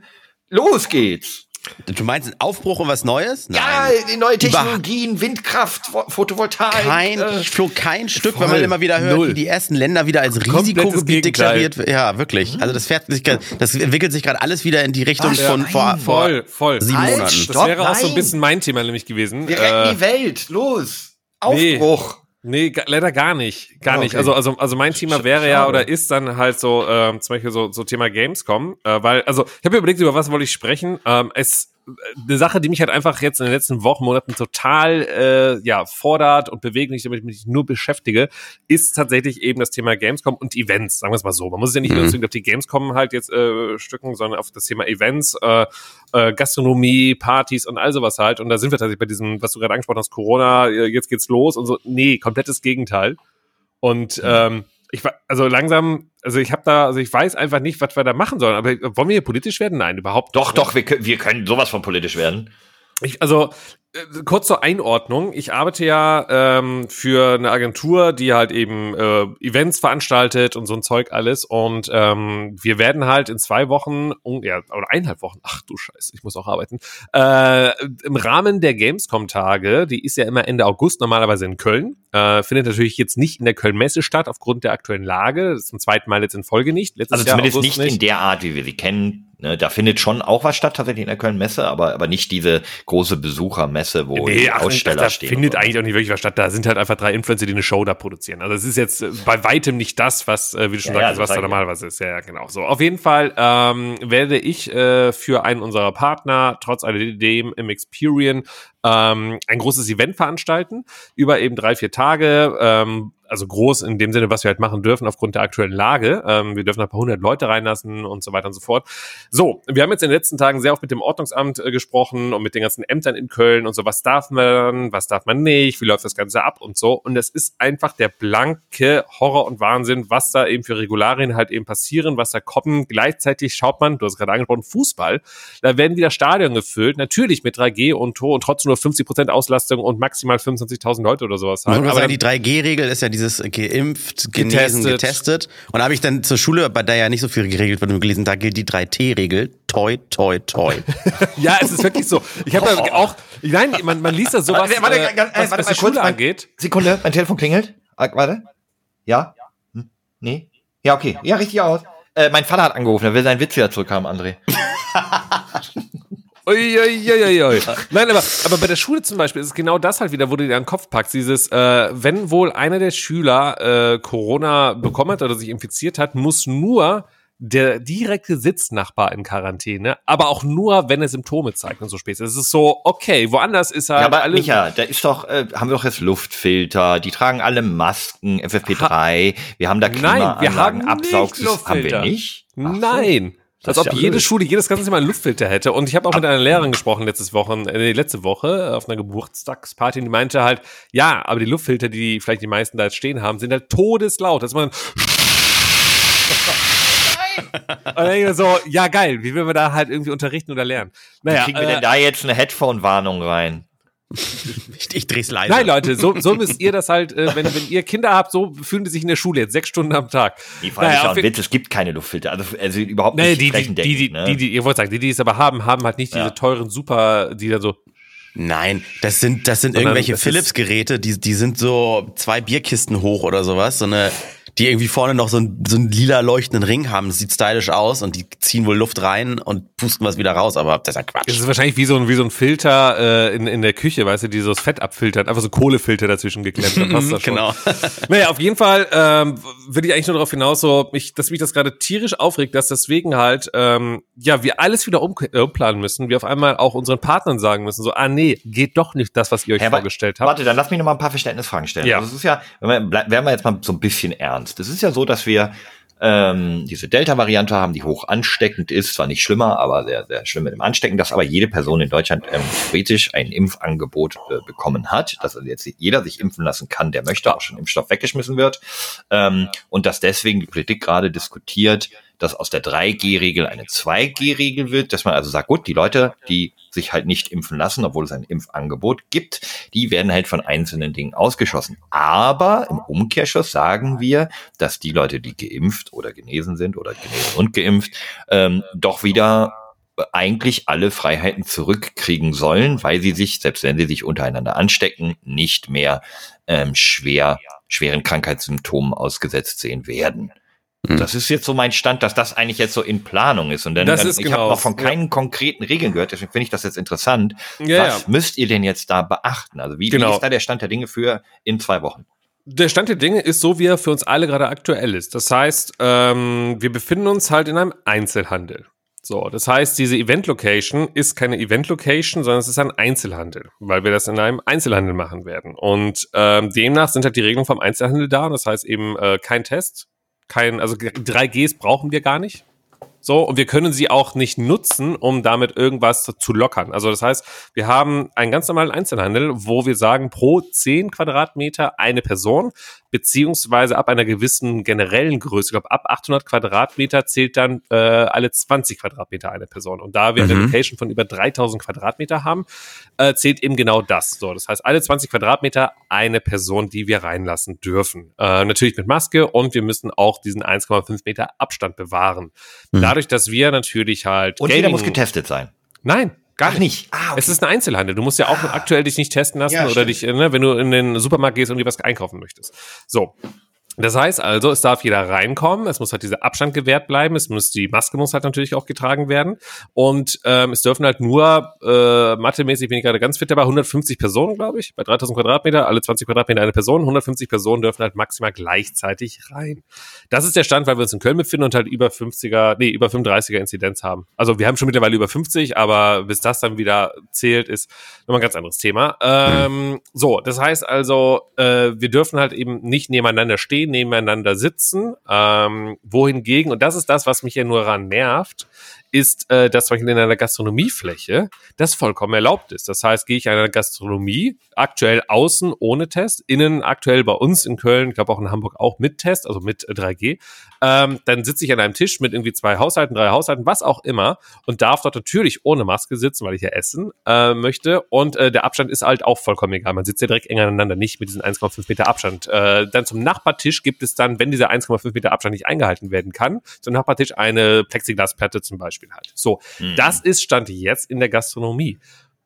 los geht's. Du meinst einen Aufbruch und was Neues? Nein. Ja, die neue Technologien, Über Windkraft, Photovoltaik. Kein, äh, flog kein Stück, voll, wenn man immer wieder hört, Null. wie die ersten Länder wieder als Risikogebiet deklariert werden. Ja, wirklich. Also das fährt sich grad, das entwickelt sich gerade alles wieder in die Richtung Ach, von vor, vor voll, voll. sieben halt, Monaten. Das wäre auch so ein bisschen mein Thema nämlich gewesen. Wir retten äh, die Welt, los. Aufbruch. Nee. Nee, leider gar nicht. Gar oh, okay. nicht. Also, also, also mein Thema wäre ja oder ist dann halt so, ähm, zum Beispiel so, so Thema Gamescom, äh, weil, also ich habe mir überlegt, über was wollte ich sprechen. Ähm, es eine Sache, die mich halt einfach jetzt in den letzten Wochen, Monaten total äh, ja, fordert und bewegt, nicht damit ich mich nur beschäftige, ist tatsächlich eben das Thema Gamescom und Events, sagen wir es mal so. Man muss es ja nicht mhm. nur auf die Gamescom halt jetzt äh, stücken, sondern auf das Thema Events, äh, äh, Gastronomie, Partys und all sowas halt. Und da sind wir tatsächlich bei diesem, was du gerade angesprochen hast, Corona, äh, jetzt geht's los und so. Nee, komplettes Gegenteil. Und mhm. ähm, ich war, also langsam, also ich habe da, also ich weiß einfach nicht, was wir da machen sollen. Aber wollen wir hier politisch werden? Nein, überhaupt nicht. Doch, doch, wir, wir können sowas von politisch werden. Ich, also äh, kurz zur Einordnung. Ich arbeite ja ähm, für eine Agentur, die halt eben äh, Events veranstaltet und so ein Zeug alles. Und ähm, wir werden halt in zwei Wochen, ja, oder eineinhalb Wochen, ach du Scheiße, ich muss auch arbeiten, äh, im Rahmen der Gamescom-Tage, die ist ja immer Ende August normalerweise in Köln, äh, findet natürlich jetzt nicht in der Köln-Messe statt, aufgrund der aktuellen Lage. Das ist zum zweiten Mal jetzt in Folge nicht. Letztes also zumindest nicht, nicht in der Art, wie wir sie kennen Ne, da findet schon auch was statt, tatsächlich in der Köln-Messe, aber, aber nicht diese große Besuchermesse, wo nee, die ach, Aussteller da stehen. Da findet eigentlich auch nicht wirklich was statt. Da sind halt einfach drei Influencer, die eine Show da produzieren. Also es ist jetzt bei weitem nicht das, was, äh, wie du schon ja, sagst, ja, was da normalerweise ist. Ja, ja, genau. So, auf jeden Fall ähm, werde ich äh, für einen unserer Partner, trotz alledem im Experian, ähm, ein großes Event veranstalten über eben drei, vier Tage. Ähm, also groß in dem Sinne, was wir halt machen dürfen aufgrund der aktuellen Lage. Ähm, wir dürfen ein paar hundert Leute reinlassen und so weiter und so fort. So, wir haben jetzt in den letzten Tagen sehr oft mit dem Ordnungsamt äh, gesprochen und mit den ganzen Ämtern in Köln und so, was darf man, was darf man nicht, wie läuft das Ganze ab und so. Und es ist einfach der blanke Horror und Wahnsinn, was da eben für Regularien halt eben passieren, was da kommen. Gleichzeitig schaut man, du hast gerade angesprochen, Fußball, da werden wieder Stadien gefüllt, natürlich mit 3G und Tor und trotzdem nur 50 Prozent Auslastung und maximal 25.000 Leute oder sowas. Halt. Aber sagen, die 3G-Regel ist ja diese dieses geimpft, genesen, getestet. getestet. Und da habe ich dann zur Schule, bei der ja nicht so viel geregelt wird, gelesen, da gilt die 3T-Regel. Toi, toi, toi. ja, es ist wirklich so. Ich habe oh. auch, nein, man, man liest da sowas, warte, warte, äh, was, warte, was die Schule kurz, angeht. Sekunde, mein Telefon klingelt. Ah, warte. Ja? Hm? Nee? Ja, okay. Ja, richtig aus. Äh, mein Vater hat angerufen, er will seinen Witz wieder zurückhaben, André. Uiuiuiui. Nein, aber, aber bei der Schule zum Beispiel ist es genau das halt wieder, wo du dir an den Kopf packst. Dieses, äh, wenn wohl einer der Schüler äh, Corona bekommen hat oder sich infiziert hat, muss nur der direkte Sitznachbar in Quarantäne, aber auch nur, wenn er Symptome zeigt und so spät. Es ist so, okay, woanders ist er. Ja, aber alles Micha, da ist doch, äh, haben wir doch jetzt Luftfilter, die tragen alle Masken, FFP3, ha wir haben da Klimaanlagen, Nein, wir haben Absaugsystem. Haben wir nicht? Ach Nein. Das Als ob ja jede blöd. Schule jedes ganze Mal einen Luftfilter hätte. Und ich habe auch mit einer Lehrerin gesprochen letztes Wochen, äh, letzte Woche auf einer Geburtstagsparty, und die meinte halt, ja, aber die Luftfilter, die vielleicht die meisten da jetzt stehen haben, sind halt todeslaut. Dass man und dann denke ich so, ja geil, wie will man da halt irgendwie unterrichten oder lernen? Naja, wie kriegen wir äh, denn da jetzt eine Headphone-Warnung rein? ich, ich dreh's leiser. Nein, Leute, so, so müsst ihr das halt, äh, wenn, wenn ihr Kinder habt, so fühlen die sich in der Schule jetzt sechs Stunden am Tag. Die Frage naja, ist ja Witz, es gibt keine Luftfilter, also, also überhaupt nicht nee, die, die, die, ne? die, die, ihr wollt sagen, die, die es aber haben, haben halt nicht ja. diese teuren Super, die dann so Nein, das sind das sind irgendwelche Philips-Geräte, die die sind so zwei Bierkisten hoch oder sowas, so eine die irgendwie vorne noch so, ein, so einen lila leuchtenden Ring haben. Das sieht stylisch aus und die ziehen wohl Luft rein und pusten was wieder raus, aber das ist ja Quatsch. Das ist wahrscheinlich wie so ein, wie so ein Filter äh, in, in der Küche, weißt du, die so das Fett abfiltert, einfach so Kohlefilter dazwischen geklemmt, dann passt das schon. genau. naja, auf jeden Fall ähm, will ich eigentlich nur darauf hinaus, so, mich, dass mich das gerade tierisch aufregt, dass deswegen halt, ähm, ja, wir alles wieder um, äh, umplanen müssen, wir auf einmal auch unseren Partnern sagen müssen, so, ah nee, geht doch nicht das, was ihr euch Herr, vorgestellt habt. Warte, dann lass mich noch mal ein paar Verständnisfragen stellen. Ja. Also das ist ja, wenn wir, werden wir jetzt mal so ein bisschen ernst ernst. Es ist ja so, dass wir ähm, diese Delta-Variante haben, die hoch ansteckend ist, zwar nicht schlimmer, aber sehr, sehr schlimm mit dem Anstecken, dass aber jede Person in Deutschland ähm, theoretisch ein Impfangebot äh, bekommen hat, dass also jetzt jeder sich impfen lassen kann, der möchte, auch schon Impfstoff weggeschmissen wird. Ähm, und dass deswegen die Politik gerade diskutiert, dass aus der 3G-Regel eine 2G-Regel wird, dass man also sagt, gut, die Leute, die sich halt nicht impfen lassen, obwohl es ein Impfangebot gibt, die werden halt von einzelnen Dingen ausgeschlossen. Aber im Umkehrschluss sagen wir, dass die Leute, die geimpft oder genesen sind oder genesen und geimpft, ähm, doch wieder eigentlich alle Freiheiten zurückkriegen sollen, weil sie sich, selbst wenn sie sich untereinander anstecken, nicht mehr ähm, schwer, schweren Krankheitssymptomen ausgesetzt sehen werden. Hm. Das ist jetzt so mein Stand, dass das eigentlich jetzt so in Planung ist. Und dann, das ist ich genau, habe noch von keinen ja. konkreten Regeln gehört, deswegen finde ich das jetzt interessant. Ja, Was ja. müsst ihr denn jetzt da beachten? Also wie, genau. wie ist da der Stand der Dinge für in zwei Wochen? Der Stand der Dinge ist so, wie er für uns alle gerade aktuell ist. Das heißt, ähm, wir befinden uns halt in einem Einzelhandel. So, das heißt, diese Event-Location ist keine Event-Location, sondern es ist ein Einzelhandel, weil wir das in einem Einzelhandel machen werden. Und ähm, demnach sind halt die Regelungen vom Einzelhandel da. Das heißt eben äh, kein Test, kein, also 3Gs brauchen wir gar nicht. So, und wir können sie auch nicht nutzen, um damit irgendwas zu lockern. Also das heißt, wir haben einen ganz normalen Einzelhandel, wo wir sagen, pro 10 Quadratmeter eine Person beziehungsweise ab einer gewissen generellen Größe, ich glaube ab 800 Quadratmeter zählt dann äh, alle 20 Quadratmeter eine Person. Und da wir mhm. eine Location von über 3000 Quadratmeter haben, äh, zählt eben genau das. So, das heißt alle 20 Quadratmeter eine Person, die wir reinlassen dürfen. Äh, natürlich mit Maske und wir müssen auch diesen 1,5 Meter Abstand bewahren. Mhm. Dadurch, dass wir natürlich halt und Gaming jeder muss getestet sein. Nein, Gar nicht. Ah, okay. Es ist ein Einzelhandel. Du musst ja auch ah. aktuell dich nicht testen lassen ja, oder dich, ne, wenn du in den Supermarkt gehst und dir was einkaufen möchtest. So. Das heißt also, es darf jeder reinkommen, es muss halt dieser Abstand gewährt bleiben, es muss die Maske muss halt natürlich auch getragen werden und ähm, es dürfen halt nur äh, mathemäßig bin ich gerade ganz fit dabei 150 Personen, glaube ich, bei 3000 Quadratmeter, alle 20 Quadratmeter eine Person, 150 Personen dürfen halt maximal gleichzeitig rein. Das ist der Stand, weil wir uns in Köln befinden und halt über 50er, nee, über 35er Inzidenz haben. Also wir haben schon mittlerweile über 50, aber bis das dann wieder zählt, ist nochmal ein ganz anderes Thema. Ähm. So, das heißt also, äh, wir dürfen halt eben nicht nebeneinander stehen nebeneinander sitzen. Ähm, wohingegen, und das ist das, was mich ja nur ran nervt, ist, äh, dass zum Beispiel in einer Gastronomiefläche das vollkommen erlaubt ist. Das heißt, gehe ich in einer Gastronomie, aktuell außen ohne Test, innen aktuell bei uns in Köln, ich glaube auch in Hamburg auch mit Test, also mit 3G, ähm, dann sitze ich an einem Tisch mit irgendwie zwei Haushalten, drei Haushalten, was auch immer und darf dort natürlich ohne Maske sitzen, weil ich ja essen äh, möchte und äh, der Abstand ist halt auch vollkommen egal. Man sitzt ja direkt eng aneinander, nicht mit diesen 1,5 Meter Abstand. Äh, dann zum Nachbartisch gibt es dann, wenn dieser 1,5 Meter Abstand nicht eingehalten werden kann, zum Nachbartisch eine Plexiglasplatte zum Beispiel halt. So, mhm. das ist Stand jetzt in der Gastronomie.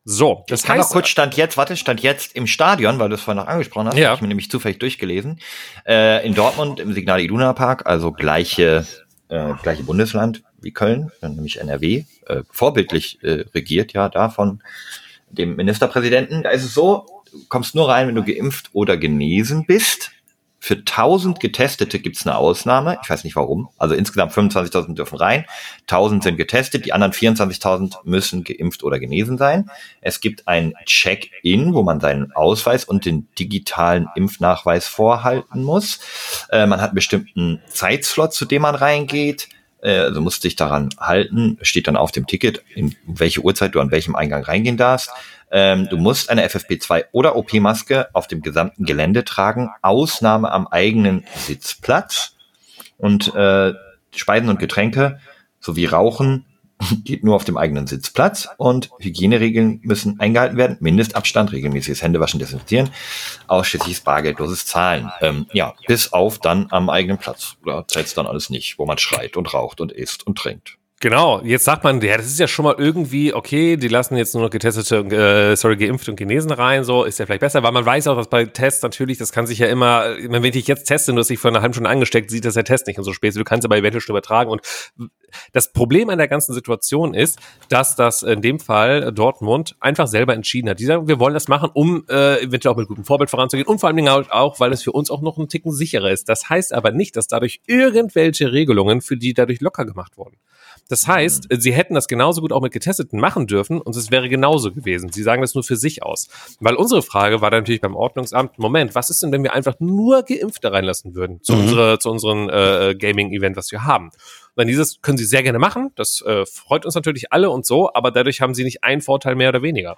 So, das ich kann heißt, noch kurz Stand jetzt, warte, Stand jetzt im Stadion, weil du es vorhin noch angesprochen hast, ja. habe ich mir nämlich zufällig durchgelesen. Äh, in Dortmund im Signal Iduna Park, also gleiche, äh, gleiche Bundesland wie Köln, nämlich NRW, äh, vorbildlich äh, regiert ja da von dem Ministerpräsidenten. Da ist es so, du kommst nur rein, wenn du geimpft oder genesen bist. Für 1000 Getestete gibt's eine Ausnahme. Ich weiß nicht warum. Also insgesamt 25.000 dürfen rein. 1000 sind getestet. Die anderen 24.000 müssen geimpft oder genesen sein. Es gibt ein Check-in, wo man seinen Ausweis und den digitalen Impfnachweis vorhalten muss. Äh, man hat einen bestimmten Zeitslot, zu dem man reingeht äh, also musst dich daran halten, steht dann auf dem Ticket, in welche Uhrzeit du an welchem Eingang reingehen darfst. Ähm, du musst eine FFP2 oder OP-Maske auf dem gesamten Gelände tragen, Ausnahme am eigenen Sitzplatz. Und äh, Speisen und Getränke sowie Rauchen geht nur auf dem eigenen Sitzplatz und Hygieneregeln müssen eingehalten werden. Mindestabstand, regelmäßiges Händewaschen, desinfizieren, ausschließlich bargeldloses Zahlen. Ähm, ja, bis auf dann am eigenen Platz. Da zählt dann alles nicht, wo man schreit und raucht und isst und trinkt. Genau, jetzt sagt man, ja, das ist ja schon mal irgendwie, okay, die lassen jetzt nur noch getestete, äh, sorry, geimpft und genesen rein, so, ist ja vielleicht besser, weil man weiß auch, dass bei Tests natürlich, das kann sich ja immer, wenn ich jetzt teste und du hast dich vor einer halben Stunde angesteckt, sieht das der Test nicht und so spät, du kannst aber eventuell schon übertragen und das Problem an der ganzen Situation ist, dass das in dem Fall Dortmund einfach selber entschieden hat. Die sagen, wir wollen das machen, um äh, eventuell auch mit gutem Vorbild voranzugehen und vor allen Dingen auch, weil es für uns auch noch einen Ticken sicherer ist. Das heißt aber nicht, dass dadurch irgendwelche Regelungen für die dadurch locker gemacht wurden. Das heißt, mhm. sie hätten das genauso gut auch mit Getesteten machen dürfen und es wäre genauso gewesen. Sie sagen das nur für sich aus. Weil unsere Frage war dann natürlich beim Ordnungsamt, Moment, was ist denn, wenn wir einfach nur Geimpfte reinlassen würden zu, mhm. unsere, zu unserem äh, Gaming-Event, was wir haben? Und dann dieses können sie sehr gerne machen, das äh, freut uns natürlich alle und so, aber dadurch haben sie nicht einen Vorteil mehr oder weniger.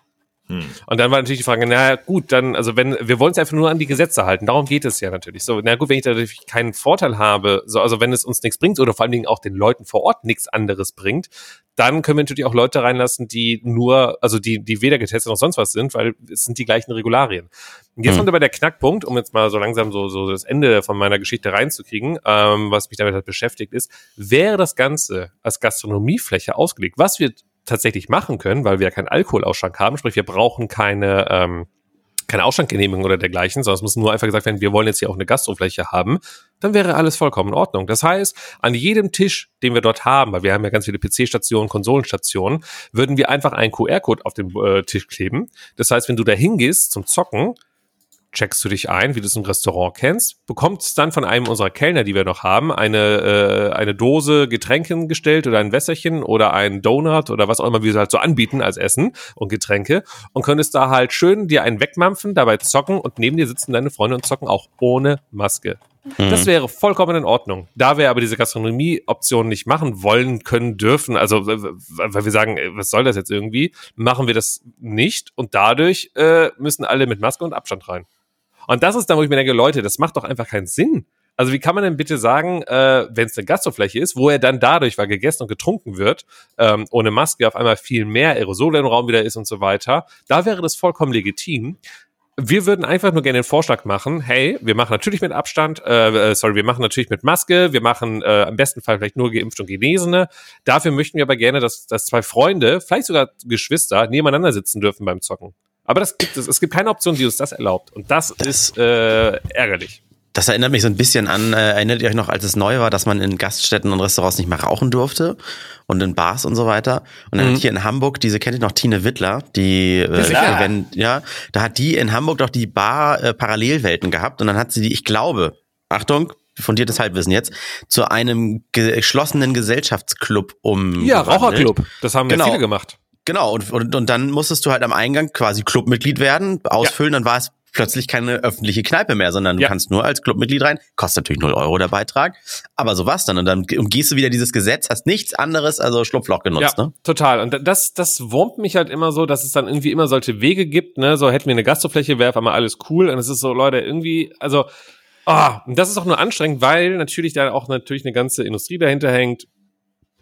Hm. Und dann war natürlich die Frage, na gut, dann, also wenn, wir wollen es einfach nur an die Gesetze halten, darum geht es ja natürlich. So, na gut, wenn ich dadurch keinen Vorteil habe, so, also wenn es uns nichts bringt oder vor allen Dingen auch den Leuten vor Ort nichts anderes bringt, dann können wir natürlich auch Leute reinlassen, die nur, also die, die weder getestet noch sonst was sind, weil es sind die gleichen Regularien. Und jetzt hm. kommt aber der Knackpunkt, um jetzt mal so langsam so, so das Ende von meiner Geschichte reinzukriegen, ähm, was mich damit halt beschäftigt ist, wäre das Ganze als Gastronomiefläche ausgelegt, was wir tatsächlich machen können, weil wir keinen Alkoholausschank haben, sprich wir brauchen keine ähm, keine Ausschrankgenehmigung oder dergleichen, sondern es muss nur einfach gesagt werden, wir wollen jetzt hier auch eine Gastrofläche haben, dann wäre alles vollkommen in Ordnung. Das heißt, an jedem Tisch, den wir dort haben, weil wir haben ja ganz viele PC-Stationen, Konsolenstationen, würden wir einfach einen QR-Code auf den äh, Tisch kleben. Das heißt, wenn du da hingehst zum Zocken, checkst du dich ein, wie du es im Restaurant kennst, bekommst dann von einem unserer Kellner, die wir noch haben, eine, äh, eine Dose Getränken gestellt oder ein Wässerchen oder ein Donut oder was auch immer wir halt so anbieten als Essen und Getränke und könntest da halt schön dir einen wegmampfen, dabei zocken und neben dir sitzen deine Freunde und zocken auch ohne Maske. Mhm. Das wäre vollkommen in Ordnung. Da wir aber diese Gastronomie-Option nicht machen wollen, können, dürfen, also weil wir sagen, was soll das jetzt irgendwie, machen wir das nicht und dadurch äh, müssen alle mit Maske und Abstand rein. Und das ist dann, wo ich mir denke, Leute, das macht doch einfach keinen Sinn. Also wie kann man denn bitte sagen, äh, wenn es eine Gastrofläche ist, wo er dann dadurch, weil gegessen und getrunken wird, ähm, ohne Maske auf einmal viel mehr Aerosole im Raum wieder ist und so weiter, da wäre das vollkommen legitim. Wir würden einfach nur gerne den Vorschlag machen, hey, wir machen natürlich mit Abstand, äh, äh, sorry, wir machen natürlich mit Maske, wir machen äh, am besten Fall vielleicht nur geimpft und Genesene. Dafür möchten wir aber gerne, dass, dass zwei Freunde, vielleicht sogar Geschwister, nebeneinander sitzen dürfen beim Zocken. Aber das gibt es. Es gibt keine Option, die uns das erlaubt. Und das, das ist äh, ärgerlich. Das erinnert mich so ein bisschen an, äh, erinnert ihr euch noch, als es neu war, dass man in Gaststätten und Restaurants nicht mehr rauchen durfte und in Bars und so weiter. Und dann mhm. hat hier in Hamburg, diese kennt ihr noch, Tine Wittler, die, äh, wenn, ja, da hat die in Hamburg doch die Bar äh, Parallelwelten gehabt und dann hat sie die, ich glaube, Achtung, fundiertes Halbwissen jetzt, zu einem geschlossenen Gesellschaftsclub um. Ja, Raucherclub. Das haben genau. viele gemacht. Genau, und, und, und dann musstest du halt am Eingang quasi Clubmitglied werden, ausfüllen, ja. dann war es plötzlich keine öffentliche Kneipe mehr, sondern du ja. kannst nur als Clubmitglied rein. Kostet natürlich 0 Euro der Beitrag. Aber so war's dann. Und dann umgehst du wieder dieses Gesetz, hast nichts anderes, also Schlupfloch genutzt, ja, ne? Total. Und das, das wurmt mich halt immer so, dass es dann irgendwie immer solche Wege gibt, ne? So hätten wir eine Gastrofläche, wäre auf einmal alles cool. Und es ist so, Leute, irgendwie, also, ah, oh, und das ist auch nur anstrengend, weil natürlich da auch natürlich eine ganze Industrie dahinter hängt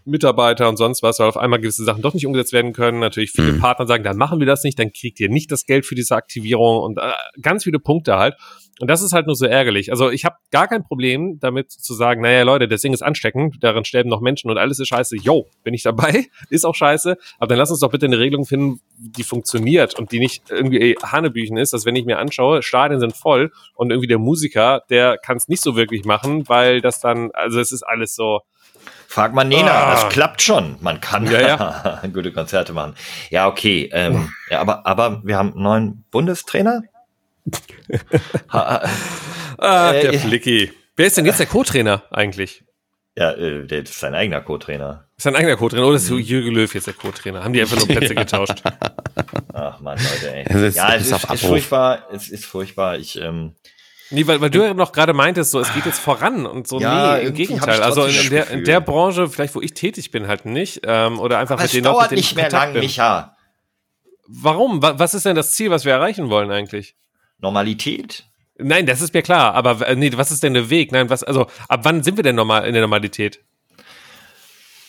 Mitarbeiter und sonst was, weil auf einmal gewisse Sachen doch nicht umgesetzt werden können. Natürlich viele mhm. Partner sagen, dann machen wir das nicht, dann kriegt ihr nicht das Geld für diese Aktivierung und äh, ganz viele Punkte halt. Und das ist halt nur so ärgerlich. Also ich habe gar kein Problem damit zu sagen, naja Leute, das Ding ist ansteckend, darin sterben noch Menschen und alles ist scheiße. Yo, bin ich dabei, ist auch scheiße. Aber dann lass uns doch bitte eine Regelung finden, die funktioniert und die nicht irgendwie Hanebüchen ist, dass wenn ich mir anschaue, Stadien sind voll und irgendwie der Musiker, der kann es nicht so wirklich machen, weil das dann, also es ist alles so, Frag mal Nena, ah. das klappt schon. Man kann ja, ja. gute Konzerte machen. Ja, okay. Ähm, ja, aber, aber wir haben einen neuen Bundestrainer. ah, der äh, Flicky. Wer ist denn jetzt der Co-Trainer eigentlich? Ja, äh, der ist sein eigener Co-Trainer. Ist sein eigener Co-Trainer oder ist mhm. Jürgen Löw jetzt der Co-Trainer? Haben die einfach nur Plätze getauscht? Ach man, Leute, ey. Es ist, ja, es ist, ist, furchtbar. Es ist furchtbar. Ich, ähm, Nee, weil, weil du ja noch gerade meintest, so es geht jetzt voran und so, ja, nee, im Gegenteil. Also in der, in der Branche, vielleicht wo ich tätig bin, halt nicht. Ähm, oder einfach Aber mit denen auch mit nicht mehr lang, bin. Micha. Warum? Was ist denn das Ziel, was wir erreichen wollen eigentlich? Normalität? Nein, das ist mir klar. Aber nee, was ist denn der Weg? Nein, was, also ab wann sind wir denn normal in der Normalität?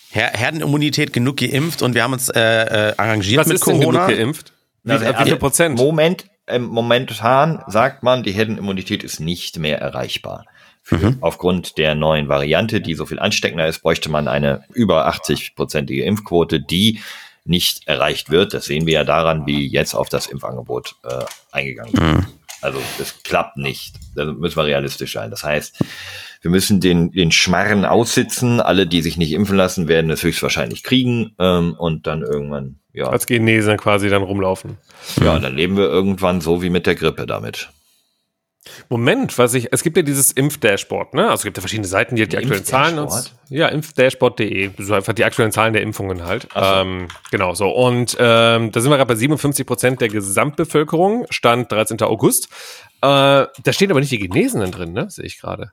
Her Herdenimmunität genug geimpft und wir haben uns äh, äh, arrangiert was mit Corona. Ist denn genug geimpft? Wie, also, wie viel Prozent? Moment, ähm, momentan sagt man, die Herdenimmunität ist nicht mehr erreichbar. Mhm. Aufgrund der neuen Variante, die so viel ansteckender ist, bräuchte man eine über 80-prozentige Impfquote, die nicht erreicht wird. Das sehen wir ja daran, wie jetzt auf das Impfangebot äh, eingegangen wird. Mhm. Also es klappt nicht. Da müssen wir realistisch sein. Das heißt, wir müssen den, den Schmarren aussitzen. Alle, die sich nicht impfen lassen, werden es höchstwahrscheinlich kriegen ähm, und dann irgendwann ja. Als Genesen quasi dann rumlaufen. Ja, dann leben wir irgendwann so wie mit der Grippe damit. Moment, was ich, es gibt ja dieses Impfdashboard, ne? Also es gibt ja verschiedene Seiten, die, die aktuellen Zahlen uns. Ja, impfdashboard.de, so einfach die aktuellen Zahlen der Impfungen halt. So. Ähm, genau so. Und ähm, da sind wir gerade bei 57 Prozent der Gesamtbevölkerung, Stand 13. August. Äh, da stehen aber nicht die Genesenen drin, ne? Sehe ich gerade.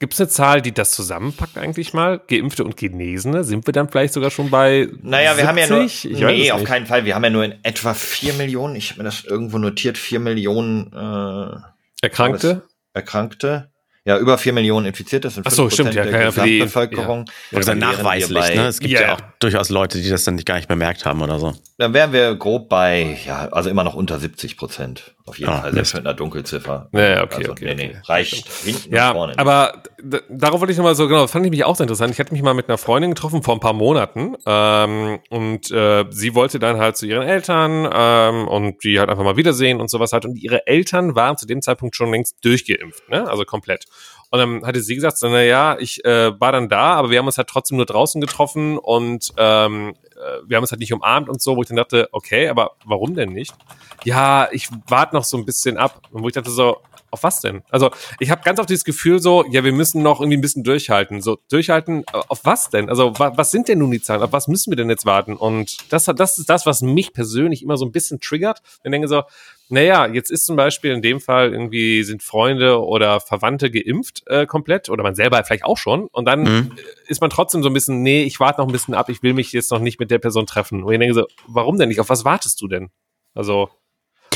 Gibt es eine Zahl, die das zusammenpackt eigentlich mal? Geimpfte und Genesene? Sind wir dann vielleicht sogar schon bei Naja, wir 70? haben ja nur, ich nee, auf keinen Fall. Wir haben ja nur in etwa vier Millionen, ich habe mir das irgendwo notiert, vier Millionen äh, Erkrankte. Erkrankte. Ja, über vier Millionen Infizierte sind Ach so, stimmt, ja, der Gesamtbevölkerung. Ja. Oder nachweislich, ne? Es gibt ja. ja. auch durchaus Leute, die das dann nicht gar nicht bemerkt haben oder so. Dann wären wir grob bei, ja, also immer noch unter 70 Prozent. Auf jeden ah, Fall, selbst mit einer Dunkelziffer. Ja, okay, also, okay. Nee, nee, reicht hinten ja, vorne. Aber darauf wollte ich nochmal so, genau, fand ich mich auch sehr interessant. Ich hatte mich mal mit einer Freundin getroffen vor ein paar Monaten ähm, und äh, sie wollte dann halt zu ihren Eltern ähm, und die halt einfach mal wiedersehen und sowas halt. Und ihre Eltern waren zu dem Zeitpunkt schon längst durchgeimpft, ne? Also komplett. Und dann hatte sie gesagt, so, na ja, ich äh, war dann da, aber wir haben uns halt trotzdem nur draußen getroffen und ähm, äh, wir haben uns halt nicht umarmt und so, wo ich dann dachte, okay, aber warum denn nicht? Ja, ich warte noch so ein bisschen ab. Und wo ich dachte so, auf was denn? Also ich habe ganz oft dieses Gefühl so, ja, wir müssen noch irgendwie ein bisschen durchhalten. So, durchhalten, äh, auf was denn? Also wa was sind denn nun die Zahlen? Auf was müssen wir denn jetzt warten? Und das, das ist das, was mich persönlich immer so ein bisschen triggert. Ich denke so, naja, jetzt ist zum Beispiel in dem Fall irgendwie sind Freunde oder Verwandte geimpft äh, komplett oder man selber vielleicht auch schon und dann mhm. ist man trotzdem so ein bisschen, nee, ich warte noch ein bisschen ab, ich will mich jetzt noch nicht mit der Person treffen. Und ich denke so, warum denn nicht? Auf was wartest du denn? Also,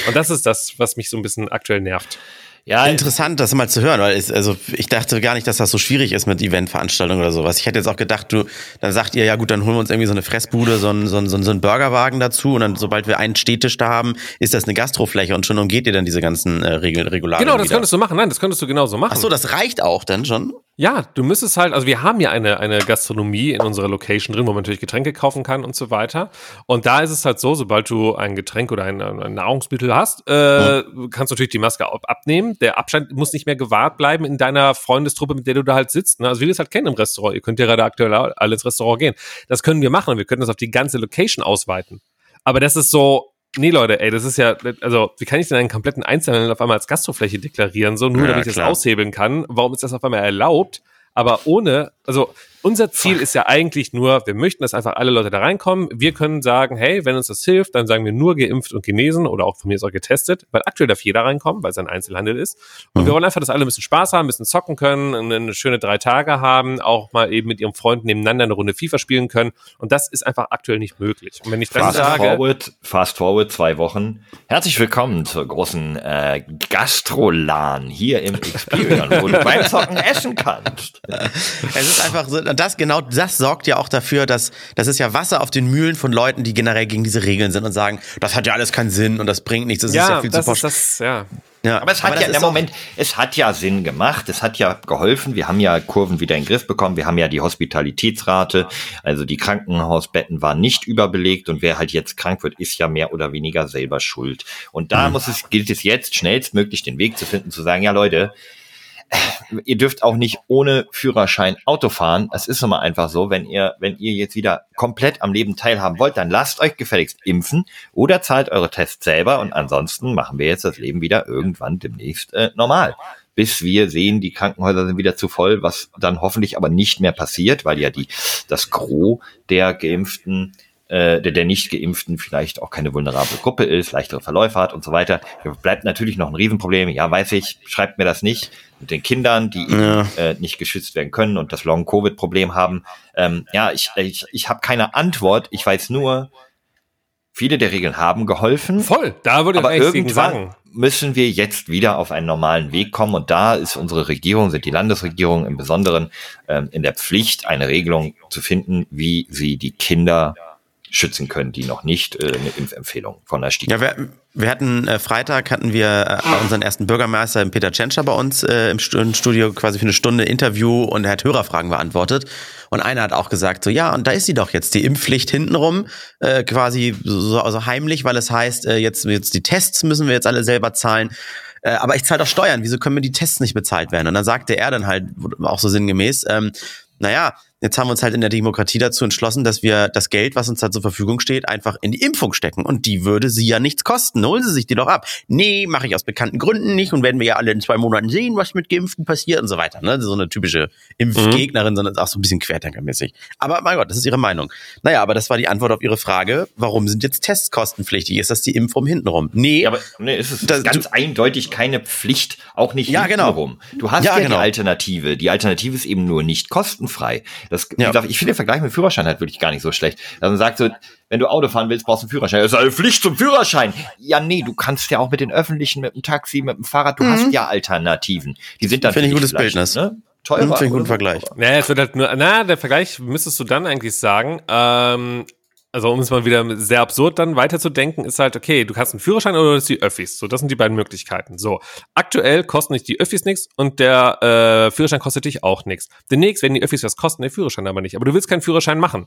und das ist das, was mich so ein bisschen aktuell nervt. Ja, interessant, das mal zu hören, weil es, also ich dachte gar nicht, dass das so schwierig ist mit Eventveranstaltungen oder sowas. Ich hätte jetzt auch gedacht, du, dann sagt ihr, ja gut, dann holen wir uns irgendwie so eine Fressbude, so einen, so einen, so einen Burgerwagen dazu und dann, sobald wir einen Städtisch da haben, ist das eine Gastrofläche und schon umgeht ihr dann diese ganzen äh, Regel, Regularien. Genau, das wieder. könntest du machen. Nein, das könntest du genauso machen. Ach so, das reicht auch dann schon? Ja, du müsstest halt, also wir haben ja eine, eine Gastronomie in unserer Location drin, wo man natürlich Getränke kaufen kann und so weiter. Und da ist es halt so, sobald du ein Getränk oder ein, ein Nahrungsmittel hast, äh, mhm. kannst du natürlich die Maske abnehmen. Der Abstand muss nicht mehr gewahrt bleiben in deiner Freundestruppe, mit der du da halt sitzt. Ne? Also wir es halt kennen im Restaurant. Ihr könnt ja gerade aktuell alle ins Restaurant gehen. Das können wir machen wir können das auf die ganze Location ausweiten. Aber das ist so, Nee, Leute, ey, das ist ja, also, wie kann ich denn einen kompletten Einzelhandel auf einmal als Gastrofläche deklarieren, so nur ja, damit ich das aushebeln kann? Warum ist das auf einmal erlaubt? Aber ohne, also unser Ziel ist ja eigentlich nur, wir möchten, dass einfach alle Leute da reinkommen. Wir können sagen, hey, wenn uns das hilft, dann sagen wir nur geimpft und genesen oder auch von mir ist auch getestet, weil aktuell darf jeder reinkommen, weil es ein Einzelhandel ist. Und mhm. wir wollen einfach, dass alle ein bisschen Spaß haben, ein bisschen zocken können, eine schöne drei Tage haben, auch mal eben mit ihren Freunden nebeneinander eine Runde FIFA spielen können. Und das ist einfach aktuell nicht möglich. Und wenn ich dann fast sage, forward, fast forward zwei Wochen. Herzlich willkommen zur großen äh, Gastrolan hier im Experience, wo du beim Zocken essen kannst. Es ist einfach so, das genau das sorgt ja auch dafür, dass das ist ja Wasser auf den Mühlen von Leuten, die generell gegen diese Regeln sind und sagen, das hat ja alles keinen Sinn und das bringt nichts. Das ja, ist ja viel das zu ist das, ja. Ja, aber es hat aber ja, im Moment, es hat ja Sinn gemacht, es hat ja geholfen. Wir haben ja Kurven wieder in den Griff bekommen. Wir haben ja die Hospitalitätsrate, also die Krankenhausbetten waren nicht überbelegt und wer halt jetzt krank wird, ist ja mehr oder weniger selber schuld. Und da mhm. muss es, gilt es jetzt schnellstmöglich den Weg zu finden, zu sagen, ja Leute, ihr dürft auch nicht ohne Führerschein Auto fahren. Es ist immer einfach so, wenn ihr, wenn ihr jetzt wieder komplett am Leben teilhaben wollt, dann lasst euch gefälligst impfen oder zahlt eure Tests selber und ansonsten machen wir jetzt das Leben wieder irgendwann demnächst äh, normal. Bis wir sehen, die Krankenhäuser sind wieder zu voll, was dann hoffentlich aber nicht mehr passiert, weil ja die, das Gros der Geimpften äh, der, der nicht geimpften vielleicht auch keine vulnerable Gruppe ist, leichtere Verläufe hat und so weiter. Bleibt natürlich noch ein Riesenproblem. Ja, weiß ich, schreibt mir das nicht. Mit den Kindern, die ja. äh, nicht geschützt werden können und das Long-Covid-Problem haben. Ähm, ja, ich, ich, ich habe keine Antwort. Ich weiß nur, viele der Regeln haben geholfen. Voll, da würde ich aber irgendwann sagen. müssen wir jetzt wieder auf einen normalen Weg kommen und da ist unsere Regierung, sind die Landesregierung im Besonderen ähm, in der Pflicht, eine Regelung zu finden, wie sie die Kinder schützen können, die noch nicht äh, eine Impfempfehlung von der STIKO. Ja, wir, wir hatten äh, Freitag hatten wir äh, unseren ersten Bürgermeister Peter Tschentscher bei uns äh, im Studio quasi für eine Stunde Interview und er hat Hörerfragen beantwortet und einer hat auch gesagt so ja und da ist sie doch jetzt die Impfpflicht hintenrum äh, quasi so also heimlich, weil es heißt äh, jetzt jetzt die Tests müssen wir jetzt alle selber zahlen. Äh, aber ich zahle doch Steuern, wieso können mir die Tests nicht bezahlt werden? Und dann sagte er dann halt auch so sinngemäß, ähm, naja, Jetzt haben wir uns halt in der Demokratie dazu entschlossen, dass wir das Geld, was uns da zur Verfügung steht, einfach in die Impfung stecken. Und die würde sie ja nichts kosten. Holen Sie sich die doch ab. Nee, mache ich aus bekannten Gründen nicht. Und werden wir ja alle in zwei Monaten sehen, was mit Geimpften passiert und so weiter. Ne? So eine typische Impfgegnerin, mhm. sondern auch so ein bisschen querdenkermäßig. Aber mein Gott, das ist ihre Meinung. Naja, aber das war die Antwort auf ihre Frage. Warum sind jetzt Tests kostenpflichtig? Ist das die Impfung hintenrum? Nee. Ja, aber nee, ist es das, ganz du, eindeutig keine Pflicht, auch nicht ja, hintenrum. Genau. Du hast ja, ja genau. die Alternative. Die Alternative ist eben nur nicht kostenfrei. Das, ja. gesagt, ich finde den Vergleich mit Führerschein halt wirklich gar nicht so schlecht. Also man sagt so, wenn du Auto fahren willst, brauchst du einen Führerschein. Das ist eine Pflicht zum Führerschein. Ja, nee, du kannst ja auch mit den Öffentlichen, mit dem Taxi, mit dem Fahrrad, du mhm. hast ja Alternativen. Die sind dann Finde ich gutes Bildnis. Ne? Teurer. Finde ich einen guten Vergleich. Naja, es wird halt nur, na, der Vergleich müsstest du dann eigentlich sagen, ähm, also um es mal wieder sehr absurd dann weiterzudenken, ist halt, okay, du hast einen Führerschein oder das die Öffis. So, das sind die beiden Möglichkeiten. So, aktuell kosten nicht die Öffis nichts und der äh, Führerschein kostet dich auch nichts. Demnächst werden die Öffis was kosten, der Führerschein aber nicht. Aber du willst keinen Führerschein machen.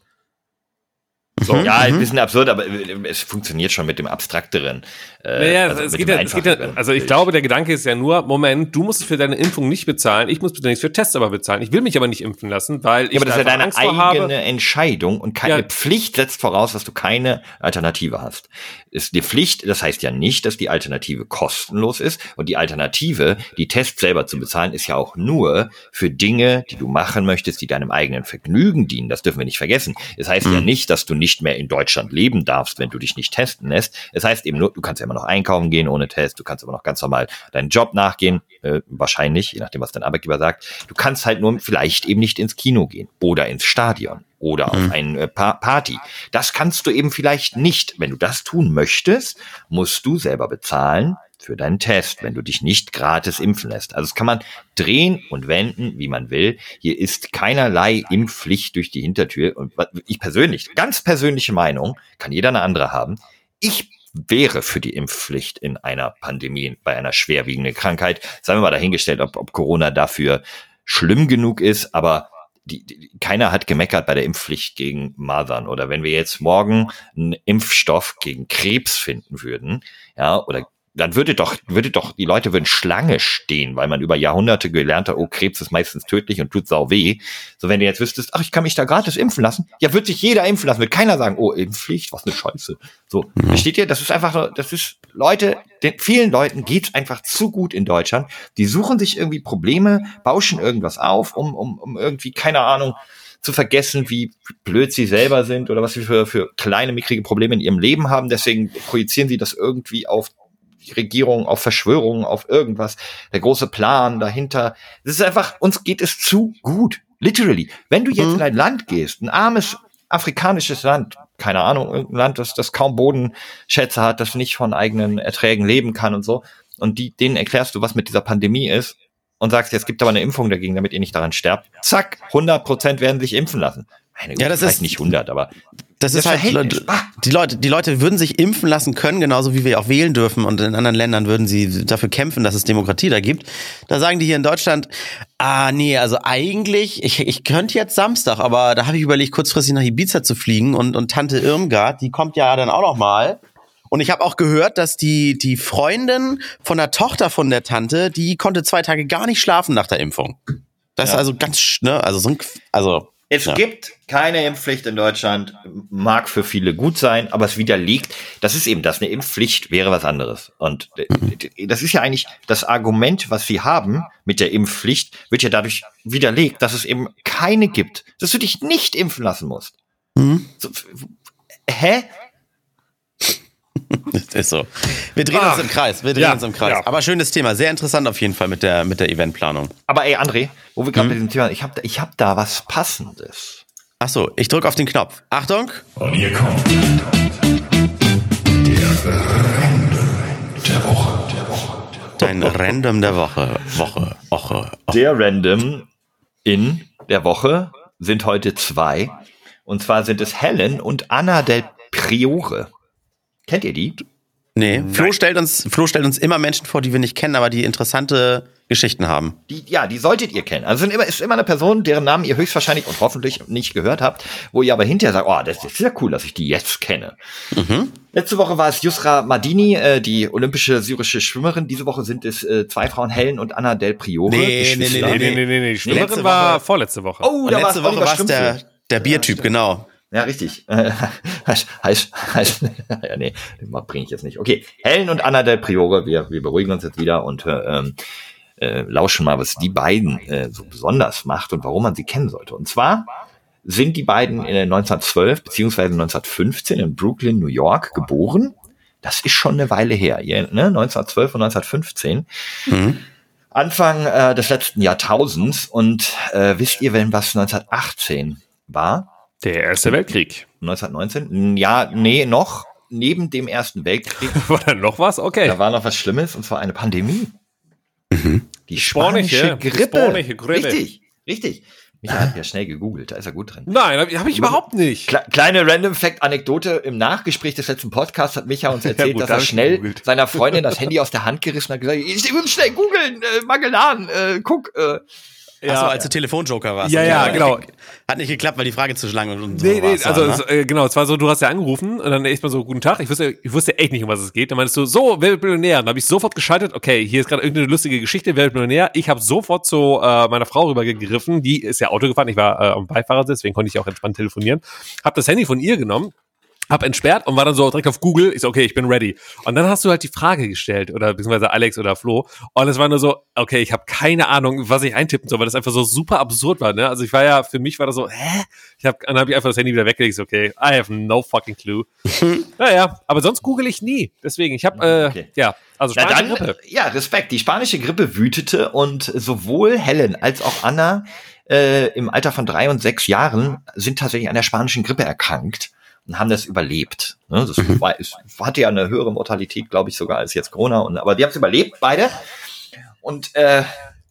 So. Ja, ein bisschen absurd, aber es funktioniert schon mit dem abstrakteren. Äh, naja, also es geht ja, es geht ja, also ich glaube, der Gedanke ist ja nur, Moment, du musst für deine Impfung nicht bezahlen, ich muss bitte nichts für Tests aber bezahlen. Ich will mich aber nicht impfen lassen, weil ich ja, aber das ist ja deine Angst eigene habe. Entscheidung und keine ja. Pflicht setzt voraus, dass du keine Alternative hast. Ist die Pflicht, das heißt ja nicht, dass die Alternative kostenlos ist und die Alternative, die Tests selber zu bezahlen, ist ja auch nur für Dinge, die du machen möchtest, die deinem eigenen Vergnügen dienen. Das dürfen wir nicht vergessen. Es das heißt mhm. ja nicht, dass du nicht nicht mehr in Deutschland leben darfst, wenn du dich nicht testen lässt. Es heißt eben nur, du kannst ja immer noch einkaufen gehen ohne Test, du kannst aber noch ganz normal deinen Job nachgehen, äh, wahrscheinlich, je nachdem, was dein Arbeitgeber sagt. Du kannst halt nur vielleicht eben nicht ins Kino gehen oder ins Stadion oder auf mhm. eine äh, pa Party. Das kannst du eben vielleicht nicht. Wenn du das tun möchtest, musst du selber bezahlen für deinen Test, wenn du dich nicht gratis impfen lässt. Also das kann man drehen und wenden, wie man will. Hier ist keinerlei Impfpflicht durch die Hintertür. Und ich persönlich, ganz persönliche Meinung, kann jeder eine andere haben. Ich wäre für die Impfpflicht in einer Pandemie, bei einer schwerwiegenden Krankheit. Sagen wir mal dahingestellt, ob, ob Corona dafür schlimm genug ist, aber die, die, keiner hat gemeckert bei der Impfpflicht gegen Masern. Oder wenn wir jetzt morgen einen Impfstoff gegen Krebs finden würden, ja, oder dann würde doch, würde doch, die Leute würden Schlange stehen, weil man über Jahrhunderte gelernt hat, oh, Krebs ist meistens tödlich und tut sau weh. So, wenn du jetzt wüsstest, ach, ich kann mich da gratis impfen lassen, ja, wird sich jeder impfen lassen, wird keiner sagen, oh, Impfpflicht, was eine Scheiße. So, mhm. versteht ihr? Das ist einfach, das ist, Leute, den, vielen Leuten geht's einfach zu gut in Deutschland. Die suchen sich irgendwie Probleme, bauschen irgendwas auf, um, um, um irgendwie, keine Ahnung, zu vergessen, wie blöd sie selber sind oder was sie für, für kleine, mickrige Probleme in ihrem Leben haben. Deswegen projizieren sie das irgendwie auf die Regierung, auf Verschwörungen, auf irgendwas, der große Plan dahinter. Es ist einfach, uns geht es zu gut. Literally. Wenn du jetzt mhm. in ein Land gehst, ein armes afrikanisches Land, keine Ahnung, irgendein Land, das, das kaum Bodenschätze hat, das nicht von eigenen Erträgen leben kann und so, und die, denen erklärst du, was mit dieser Pandemie ist, und sagst, jetzt gibt aber eine Impfung dagegen, damit ihr nicht daran sterbt. Zack, 100 Prozent werden sich impfen lassen. Meine ja, das ist nicht 100, aber das, ist halt die Leute, die Leute würden sich impfen lassen können, genauso wie wir auch wählen dürfen und in anderen Ländern würden sie dafür kämpfen, dass es Demokratie da gibt. Da sagen die hier in Deutschland, ah nee, also eigentlich, ich, ich könnte jetzt Samstag, aber da habe ich überlegt, kurzfristig nach Ibiza zu fliegen und und Tante Irmgard, die kommt ja dann auch noch mal. Und ich habe auch gehört, dass die die Freundin von der Tochter von der Tante, die konnte zwei Tage gar nicht schlafen nach der Impfung. Das ja. ist also ganz, ne, also so ein, also es ja. gibt keine Impfpflicht in Deutschland, mag für viele gut sein, aber es widerlegt, das ist eben das, eine Impfpflicht wäre was anderes. Und mhm. das ist ja eigentlich das Argument, was sie haben mit der Impfpflicht, wird ja dadurch widerlegt, dass es eben keine gibt, dass du dich nicht impfen lassen musst. Mhm. So, hä? ist so. Wir drehen Ach, uns im Kreis. Wir drehen ja, uns im Kreis. Ja. Aber schönes Thema. Sehr interessant auf jeden Fall mit der, mit der Eventplanung. Aber ey, André, wo wir gerade hm? mit dem Thema, ich habe ich hab da was Passendes. Ach so, ich drücke auf den Knopf. Achtung. Und hier kommt der Random der Woche. Der Woche. Dein Random der Woche. Woche. Woche. Woche. Der Random in der Woche sind heute zwei. Und zwar sind es Helen und Anna del Priore. Kennt ihr die? Nee, Flo stellt, uns, Flo stellt uns immer Menschen vor, die wir nicht kennen, aber die interessante Geschichten haben. Die, ja, die solltet ihr kennen. Also sind immer, ist immer eine Person, deren Namen ihr höchstwahrscheinlich und hoffentlich nicht gehört habt, wo ihr aber hinterher sagt, oh, das ist ja cool, dass ich die jetzt kenne. Mhm. Letzte Woche war es Yusra Madini, äh, die olympische syrische Schwimmerin. Diese Woche sind es äh, zwei Frauen, Helen und Anna Del Priore. Nee, nee, nee, nee, nee, nee, nee, Die Schwimmerin war vorletzte Woche. Oh, da letzte Woche war es der, der Biertyp, genau. Ja, richtig. heißt, heißt, heißt, ja, nee, den bringe ich jetzt nicht. Okay, Helen und Anna del Priore, wir, wir beruhigen uns jetzt wieder und ähm, äh, lauschen mal, was die beiden äh, so besonders macht und warum man sie kennen sollte. Und zwar sind die beiden in 1912 beziehungsweise 1915 in Brooklyn, New York geboren. Das ist schon eine Weile her, ihr, ne? 1912 und 1915. Mhm. Anfang äh, des letzten Jahrtausends. Und äh, wisst ihr, wenn was 1918 war? Der Erste Weltkrieg. 1919? Ja, nee, noch. Neben dem Ersten Weltkrieg. war da noch was? Okay. Da war noch was Schlimmes und zwar eine Pandemie. Mhm. Die spanische, Grippe. Spanische Grippe. Richtig, richtig. Micha hat ja schnell gegoogelt, da ist er gut drin. Nein, habe hab ich überhaupt nicht. Kleine Random Fact Anekdote im Nachgespräch des letzten Podcasts hat Micha uns erzählt, ja, gut, dass er schnell gegoogelt. seiner Freundin das Handy aus der Hand gerissen hat und gesagt, ich will schnell googeln, äh, Magellan, äh, guck, äh, Ja. Achso, als du Telefonjoker warst. Ja, ja, genau. Hat nicht geklappt, weil die Frage zu lang und so nee, nee, also war, ne? es, äh, genau, es war so, du hast ja angerufen und dann echt mal so, guten Tag, ich wusste, ich wusste echt nicht, um was es geht. Dann meinst du, so, wer wird Millionär? Dann habe ich sofort geschaltet, okay, hier ist gerade irgendeine lustige Geschichte, wer wird Millionär? Ich habe sofort zu äh, meiner Frau rübergegriffen, die ist ja Auto gefahren, ich war äh, am Beifahrersitz, deswegen konnte ich auch entspannt telefonieren. Hab das Handy von ihr genommen, hab entsperrt und war dann so direkt auf Google. Ich so, okay, ich bin ready. Und dann hast du halt die Frage gestellt oder beziehungsweise Alex oder Flo. Und es war nur so, okay, ich habe keine Ahnung, was ich eintippen soll, weil das einfach so super absurd war. Ne? Also ich war ja, für mich war das so, hä? Ich hab, dann habe ich einfach das Handy wieder weggelegt. So, okay, I have no fucking clue. naja, aber sonst google ich nie. Deswegen, ich habe, äh, okay. ja, also spanische Na dann, Grippe. Ja, Respekt. Die spanische Grippe wütete und sowohl Helen als auch Anna äh, im Alter von drei und sechs Jahren sind tatsächlich an der spanischen Grippe erkrankt und haben das überlebt. Ne? Das mhm. war, es hatte ja eine höhere Mortalität, glaube ich, sogar als jetzt Corona. Und, aber die haben es überlebt, beide. Und äh,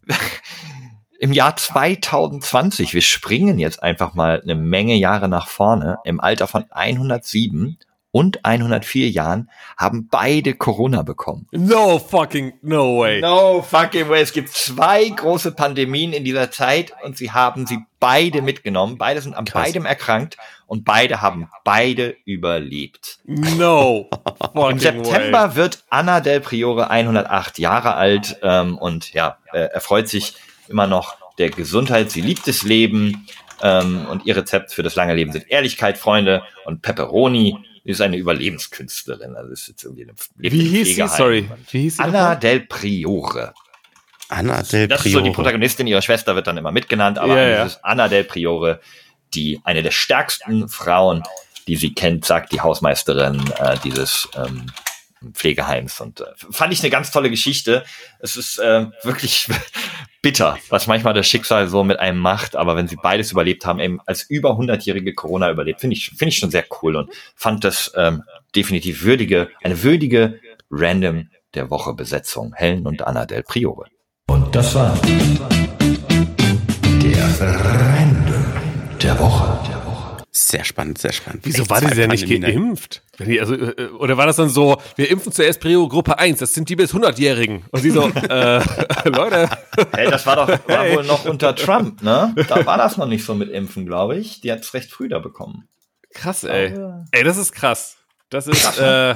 im Jahr 2020, wir springen jetzt einfach mal eine Menge Jahre nach vorne, im Alter von 107 und 104 Jahren haben beide Corona bekommen. No fucking, no way. No fucking way. Es gibt zwei große Pandemien in dieser Zeit und sie haben sie beide mitgenommen. Beide sind an Krass. beidem erkrankt und beide haben beide überlebt. No. Im September way. wird Anna del Priore 108 Jahre alt ähm, und ja, äh, er freut sich immer noch der Gesundheit. Sie liebt das Leben ähm, und ihr Rezept für das lange Leben sind Ehrlichkeit, Freunde und Pepperoni ist eine Überlebenskünstlerin. Also ist jetzt irgendwie eine Wie hieß sie? Sorry. Wie hieß sie Anna del Priore. Anna del Priore. Das ist so die Protagonistin, ihre Schwester wird dann immer mitgenannt, aber ja, ja. ist Anna del Priore, die eine der stärksten Frauen, die sie kennt, sagt die Hausmeisterin äh, dieses ähm, Pflegeheims. Und äh, fand ich eine ganz tolle Geschichte. Es ist äh, wirklich bitter, was manchmal das Schicksal so mit einem macht. Aber wenn sie beides überlebt haben, eben als über 100-jährige Corona überlebt, finde ich, finde ich schon sehr cool und fand das ähm, definitiv würdige, eine würdige Random der Woche Besetzung. Helen und Anna del Priore. Und das war der Random der Woche. Sehr spannend, sehr spannend. Wieso Echt war die denn nicht geimpft? Also, äh, oder war das dann so, wir impfen zuerst Prio Gruppe 1, das sind die bis 100-Jährigen. Und sie so, äh, Leute. Hey, das war doch war hey. wohl noch unter Trump, ne? Da war das noch nicht so mit Impfen, glaube ich. Die hat es recht früh da bekommen. Krass, ey. Ey, das ist krass. Das ist, äh,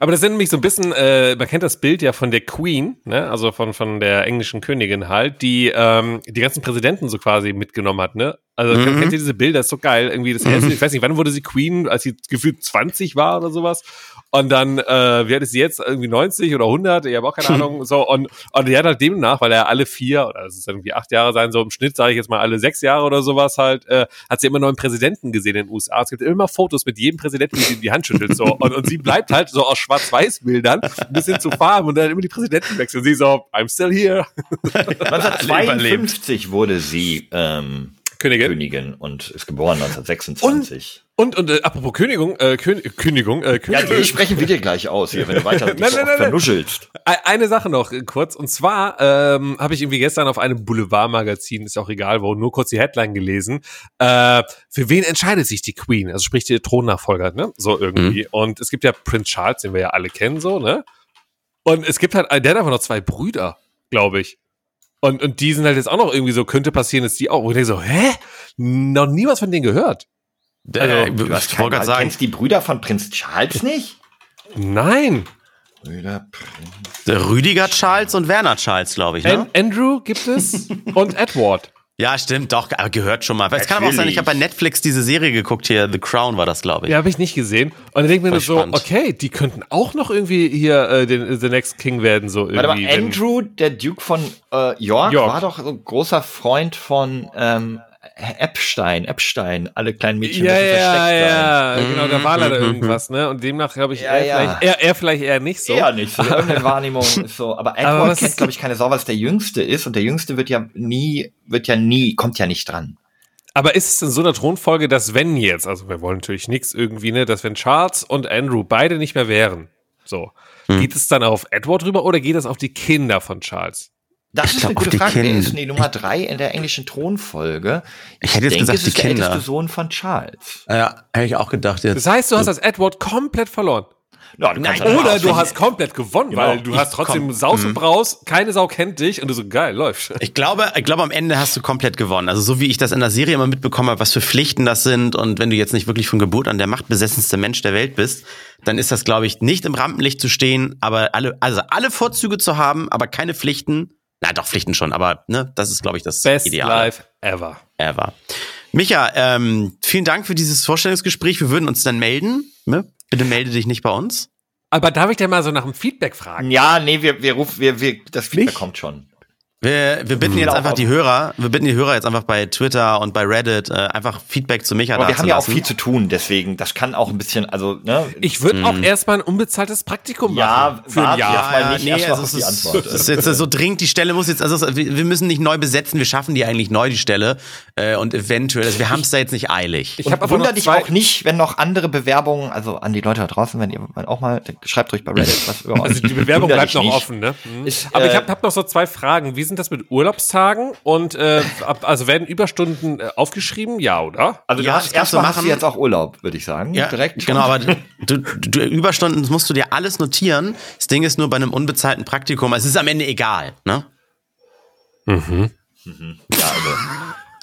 aber das sind nämlich so ein bisschen, äh, man kennt das Bild ja von der Queen, ne? also von, von der englischen Königin halt, die ähm, die ganzen Präsidenten so quasi mitgenommen hat, ne? Also mhm. kennt ihr diese Bilder, das ist so geil. Irgendwie das erste, ich weiß nicht, wann wurde sie Queen, als sie gefühlt 20 war oder sowas. Und dann, äh, wie alt ist sie jetzt? Irgendwie 90 oder 100? Ich habe auch keine Ahnung. So, und, und die hat halt demnach, weil er alle vier, oder das ist irgendwie acht Jahre sein, so im Schnitt sage ich jetzt mal alle sechs Jahre oder sowas halt, äh, hat sie immer neuen Präsidenten gesehen in den USA. Es gibt immer Fotos mit jedem Präsidenten, die sie in die Hand schüttelt. So. Und, und sie bleibt halt so aus Schwarz-Weiß-Bildern ein bisschen zu farben und dann immer die Präsidenten wechseln. Sie so, I'm still here. 1952 wurde sie ähm, Königin. Königin und ist geboren 1926. Und, und, und äh, apropos äh, Kön Königung, äh, Königung. Ja, die sprechen wir dir gleich aus hier, wenn du weiter nein, nein, nein, vernuschelst. Eine Sache noch äh, kurz, und zwar ähm, habe ich irgendwie gestern auf einem Boulevardmagazin, ist auch egal wo, nur kurz die Headline gelesen. Äh, für wen entscheidet sich die Queen? Also sprich die Thronnachfolger, ne? So irgendwie. Mhm. Und es gibt ja Prince Charles, den wir ja alle kennen, so, ne? Und es gibt halt, der hat einfach noch zwei Brüder, glaube ich. Und, und die sind halt jetzt auch noch irgendwie so, könnte passieren, dass die auch. Und ich denke so, hä? Noch nie was von denen gehört. Also, äh, du hast kein, sagen, kennst die Brüder von Prinz Charles nicht? Nein. Brüder Prinz. Rüdiger Charles und Werner Charles, glaube ich. Ne? An Andrew gibt es und Edward. Ja, stimmt, doch, gehört schon mal. Es kann aber auch sein, ich habe bei Netflix diese Serie geguckt hier, The Crown war das, glaube ich. Ja, habe ich nicht gesehen. Und dann denke ich mir so, okay, die könnten auch noch irgendwie hier äh, den, The Next King werden, so irgendwie. Warte mal, Andrew, der Duke von äh, York, York, war doch so ein großer Freund von ähm, Epstein, Epstein, alle kleinen Mädchen ja, ja, versteckt ja, sein. genau, da war leider irgendwas, ne? Und demnach glaube ich, ja, er, ja. Vielleicht, er, er, vielleicht eher nicht so. Eher nicht so. Irgendeine Wahrnehmung ist so. Aber Edward Aber kennt, glaube ich, keine Sau, weil es der Jüngste ist. Und der Jüngste wird ja nie, wird ja nie, kommt ja nicht dran. Aber ist es in so einer Thronfolge, dass wenn jetzt, also wir wollen natürlich nichts irgendwie, ne, dass wenn Charles und Andrew beide nicht mehr wären, so, hm. geht es dann auf Edward rüber oder geht es auf die Kinder von Charles? Das ich ist eine gute Frage. Kinder. Wer ist die Nummer drei in der englischen Thronfolge? Ich, hätte jetzt denke, gesagt, es ist die der Sohn von Charles. Ja, hätte ich auch gedacht jetzt. Das heißt, du hast als Edward komplett verloren. Ja, du Nein, oder du hast komplett gewonnen, genau. weil du ich hast trotzdem komm, Saus und mhm. Braus, keine Sau kennt dich und du so geil läuft. Ich glaube, ich glaube, am Ende hast du komplett gewonnen. Also so wie ich das in der Serie immer mitbekomme, was für Pflichten das sind und wenn du jetzt nicht wirklich von Geburt an der machtbesessenste Mensch der Welt bist, dann ist das, glaube ich, nicht im Rampenlicht zu stehen, aber alle, also alle Vorzüge zu haben, aber keine Pflichten. Na, doch Pflichten schon, aber ne, das ist, glaube ich, das Best Ideal. Life ever. Ever. Micha, ähm, vielen Dank für dieses Vorstellungsgespräch. Wir würden uns dann melden. Ne? Bitte melde dich nicht bei uns. Aber darf ich denn mal so nach dem Feedback fragen? Ja, nee, wir, wir rufen, wir, wir, das Feedback nicht? kommt schon. Wir, wir bitten jetzt einfach die Hörer, wir bitten die Hörer jetzt einfach bei Twitter und bei Reddit äh, einfach Feedback zu Micha Aber wir haben ja auch viel zu tun, deswegen, das kann auch ein bisschen, also, ne? Ich würde auch hm. erstmal ein unbezahltes Praktikum ja, machen. Für ein Jahr. Ja, ja, nicht nee, also es ist, es ist jetzt so dringend, die Stelle muss jetzt, also wir müssen nicht neu besetzen, wir schaffen die eigentlich neu, die Stelle. Äh, und eventuell, also wir haben es da jetzt nicht eilig. Ich habe wundert dich auch nicht, wenn noch andere Bewerbungen, also an die Leute da draußen, wenn ihr auch mal, schreibt ruhig bei Reddit was über Also die Bewerbung bleibt noch nicht. offen, ne? Mhm. Ich, Aber äh, ich habe hab noch so zwei Fragen. Wie sind das mit Urlaubs Urlaubstagen und äh, also werden Überstunden äh, aufgeschrieben, ja, oder? Also ja, das erste machen. hast du jetzt auch Urlaub, würde ich sagen. Ja, direkt. Genau, aber du, du, Überstunden musst du dir alles notieren. Das Ding ist nur bei einem unbezahlten Praktikum, es ist am Ende egal, ne? Mhm. mhm. Ja, also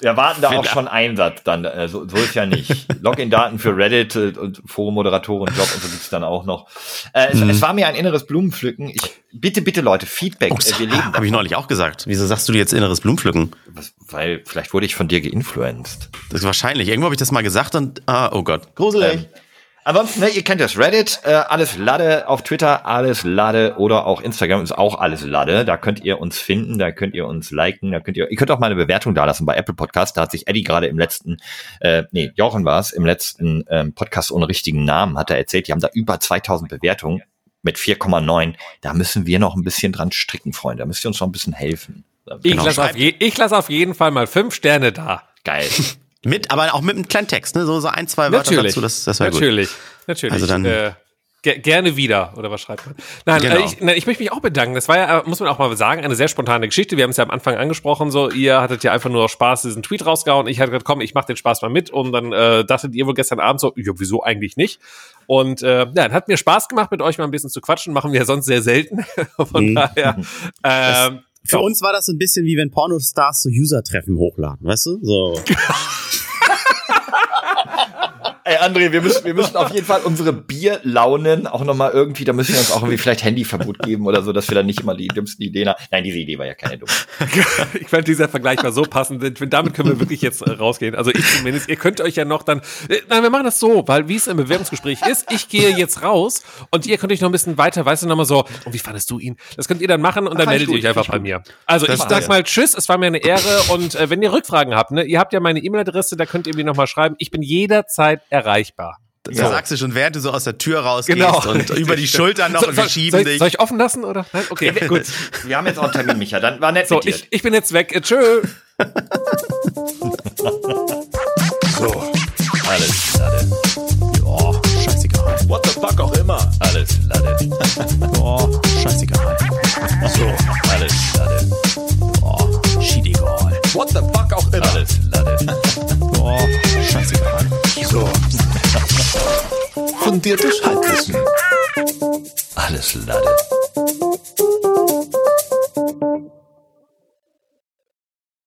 wir erwarten da auch schon Einsatz dann. Äh, so, so ist ja nicht. Login-Daten für Reddit äh, und Forum-Moderatoren-Job und so gibt's dann auch noch. Äh, es, mhm. es, war mir ein inneres Blumenpflücken. Ich, bitte, bitte Leute, Feedback. Oh, äh, wir leben Habe ich neulich auch gesagt. Wieso sagst du dir jetzt inneres Blumenpflücken? Was, weil vielleicht wurde ich von dir geinfluenced. Das ist wahrscheinlich. Irgendwo habe ich das mal gesagt und ah, oh Gott. Gruselig. Ähm, Ansonsten, ne, ihr kennt das Reddit, äh, alles Lade auf Twitter, alles Lade oder auch Instagram ist auch alles Lade. Da könnt ihr uns finden, da könnt ihr uns liken, da könnt ihr, ihr könnt auch mal eine Bewertung dalassen bei Apple Podcast. Da hat sich Eddie gerade im letzten, äh, nee, Jochen war es, im letzten ähm, Podcast ohne richtigen Namen, hat er erzählt, die haben da über 2000 Bewertungen mit 4,9. Da müssen wir noch ein bisschen dran stricken, Freunde. Da müsst ihr uns noch ein bisschen helfen. Ich genau. lasse auf, je, ich lass auf jeden Fall mal fünf Sterne da. Geil. Mit, aber auch mit einem kleinen Text, ne? So, so ein, zwei Wörter natürlich, dazu, das, das wäre gut. Natürlich, natürlich. Also dann, äh, gerne wieder, oder was schreibt man? Nein, genau. äh, ich, nein, ich möchte mich auch bedanken. Das war ja, muss man auch mal sagen, eine sehr spontane Geschichte. Wir haben es ja am Anfang angesprochen, so, ihr hattet ja einfach nur Spaß, diesen Tweet rausgehauen. Ich hatte gesagt, komm, ich mach den Spaß mal mit. Und dann äh, dachtet ihr wohl gestern Abend so, ja, wieso eigentlich nicht? Und äh, ja, hat mir Spaß gemacht, mit euch mal ein bisschen zu quatschen. Machen wir ja sonst sehr selten. Von mhm. daher. Ähm, für uns war das so ein bisschen wie wenn Pornostars so User-Treffen hochladen, weißt du? So. Ey, André, wir müssen, wir müssen auf jeden Fall unsere Bierlaunen auch nochmal irgendwie, da müssen wir uns auch irgendwie vielleicht Handyverbot geben oder so, dass wir dann nicht immer die dümmsten Ideen haben. Nein, diese Idee war ja keine dumme. ich fand dieser Vergleich war so passend. Damit können wir wirklich jetzt äh, rausgehen. Also ich zumindest, ihr könnt euch ja noch dann, äh, nein, wir machen das so, weil wie es im Bewerbungsgespräch ist, ich gehe jetzt raus und ihr könnt euch noch ein bisschen weiter, weißt du, nochmal so, und wie fandest du ihn? Das könnt ihr dann machen und dann meldet ihr euch einfach bei mir. Also das ich sag mal Tschüss, es war mir eine Ehre und äh, wenn ihr Rückfragen habt, ne, ihr habt ja meine E-Mail-Adresse, da könnt ihr mir nochmal schreiben. Ich bin jederzeit erreichbar. Das ja. sagst du schon, während du so aus der Tür rausgehst genau. und über die Schultern noch so, und wir schieben soll, dich. Soll ich offen lassen oder? Nein? Okay, gut. Wir haben jetzt auch einen Termin, Micha. Dann war nett so, ich, ich bin jetzt weg. Äh, tschö. so, alles Lade. Oh, scheißegal. What the fuck auch immer. Alles Lade. oh, scheißegal. So, alles Lade. Oh, shit egal what the fuck auch immer. Lade, lade. Boah, scheißegal. So. Fundiertes Halbwissen. Alles lade.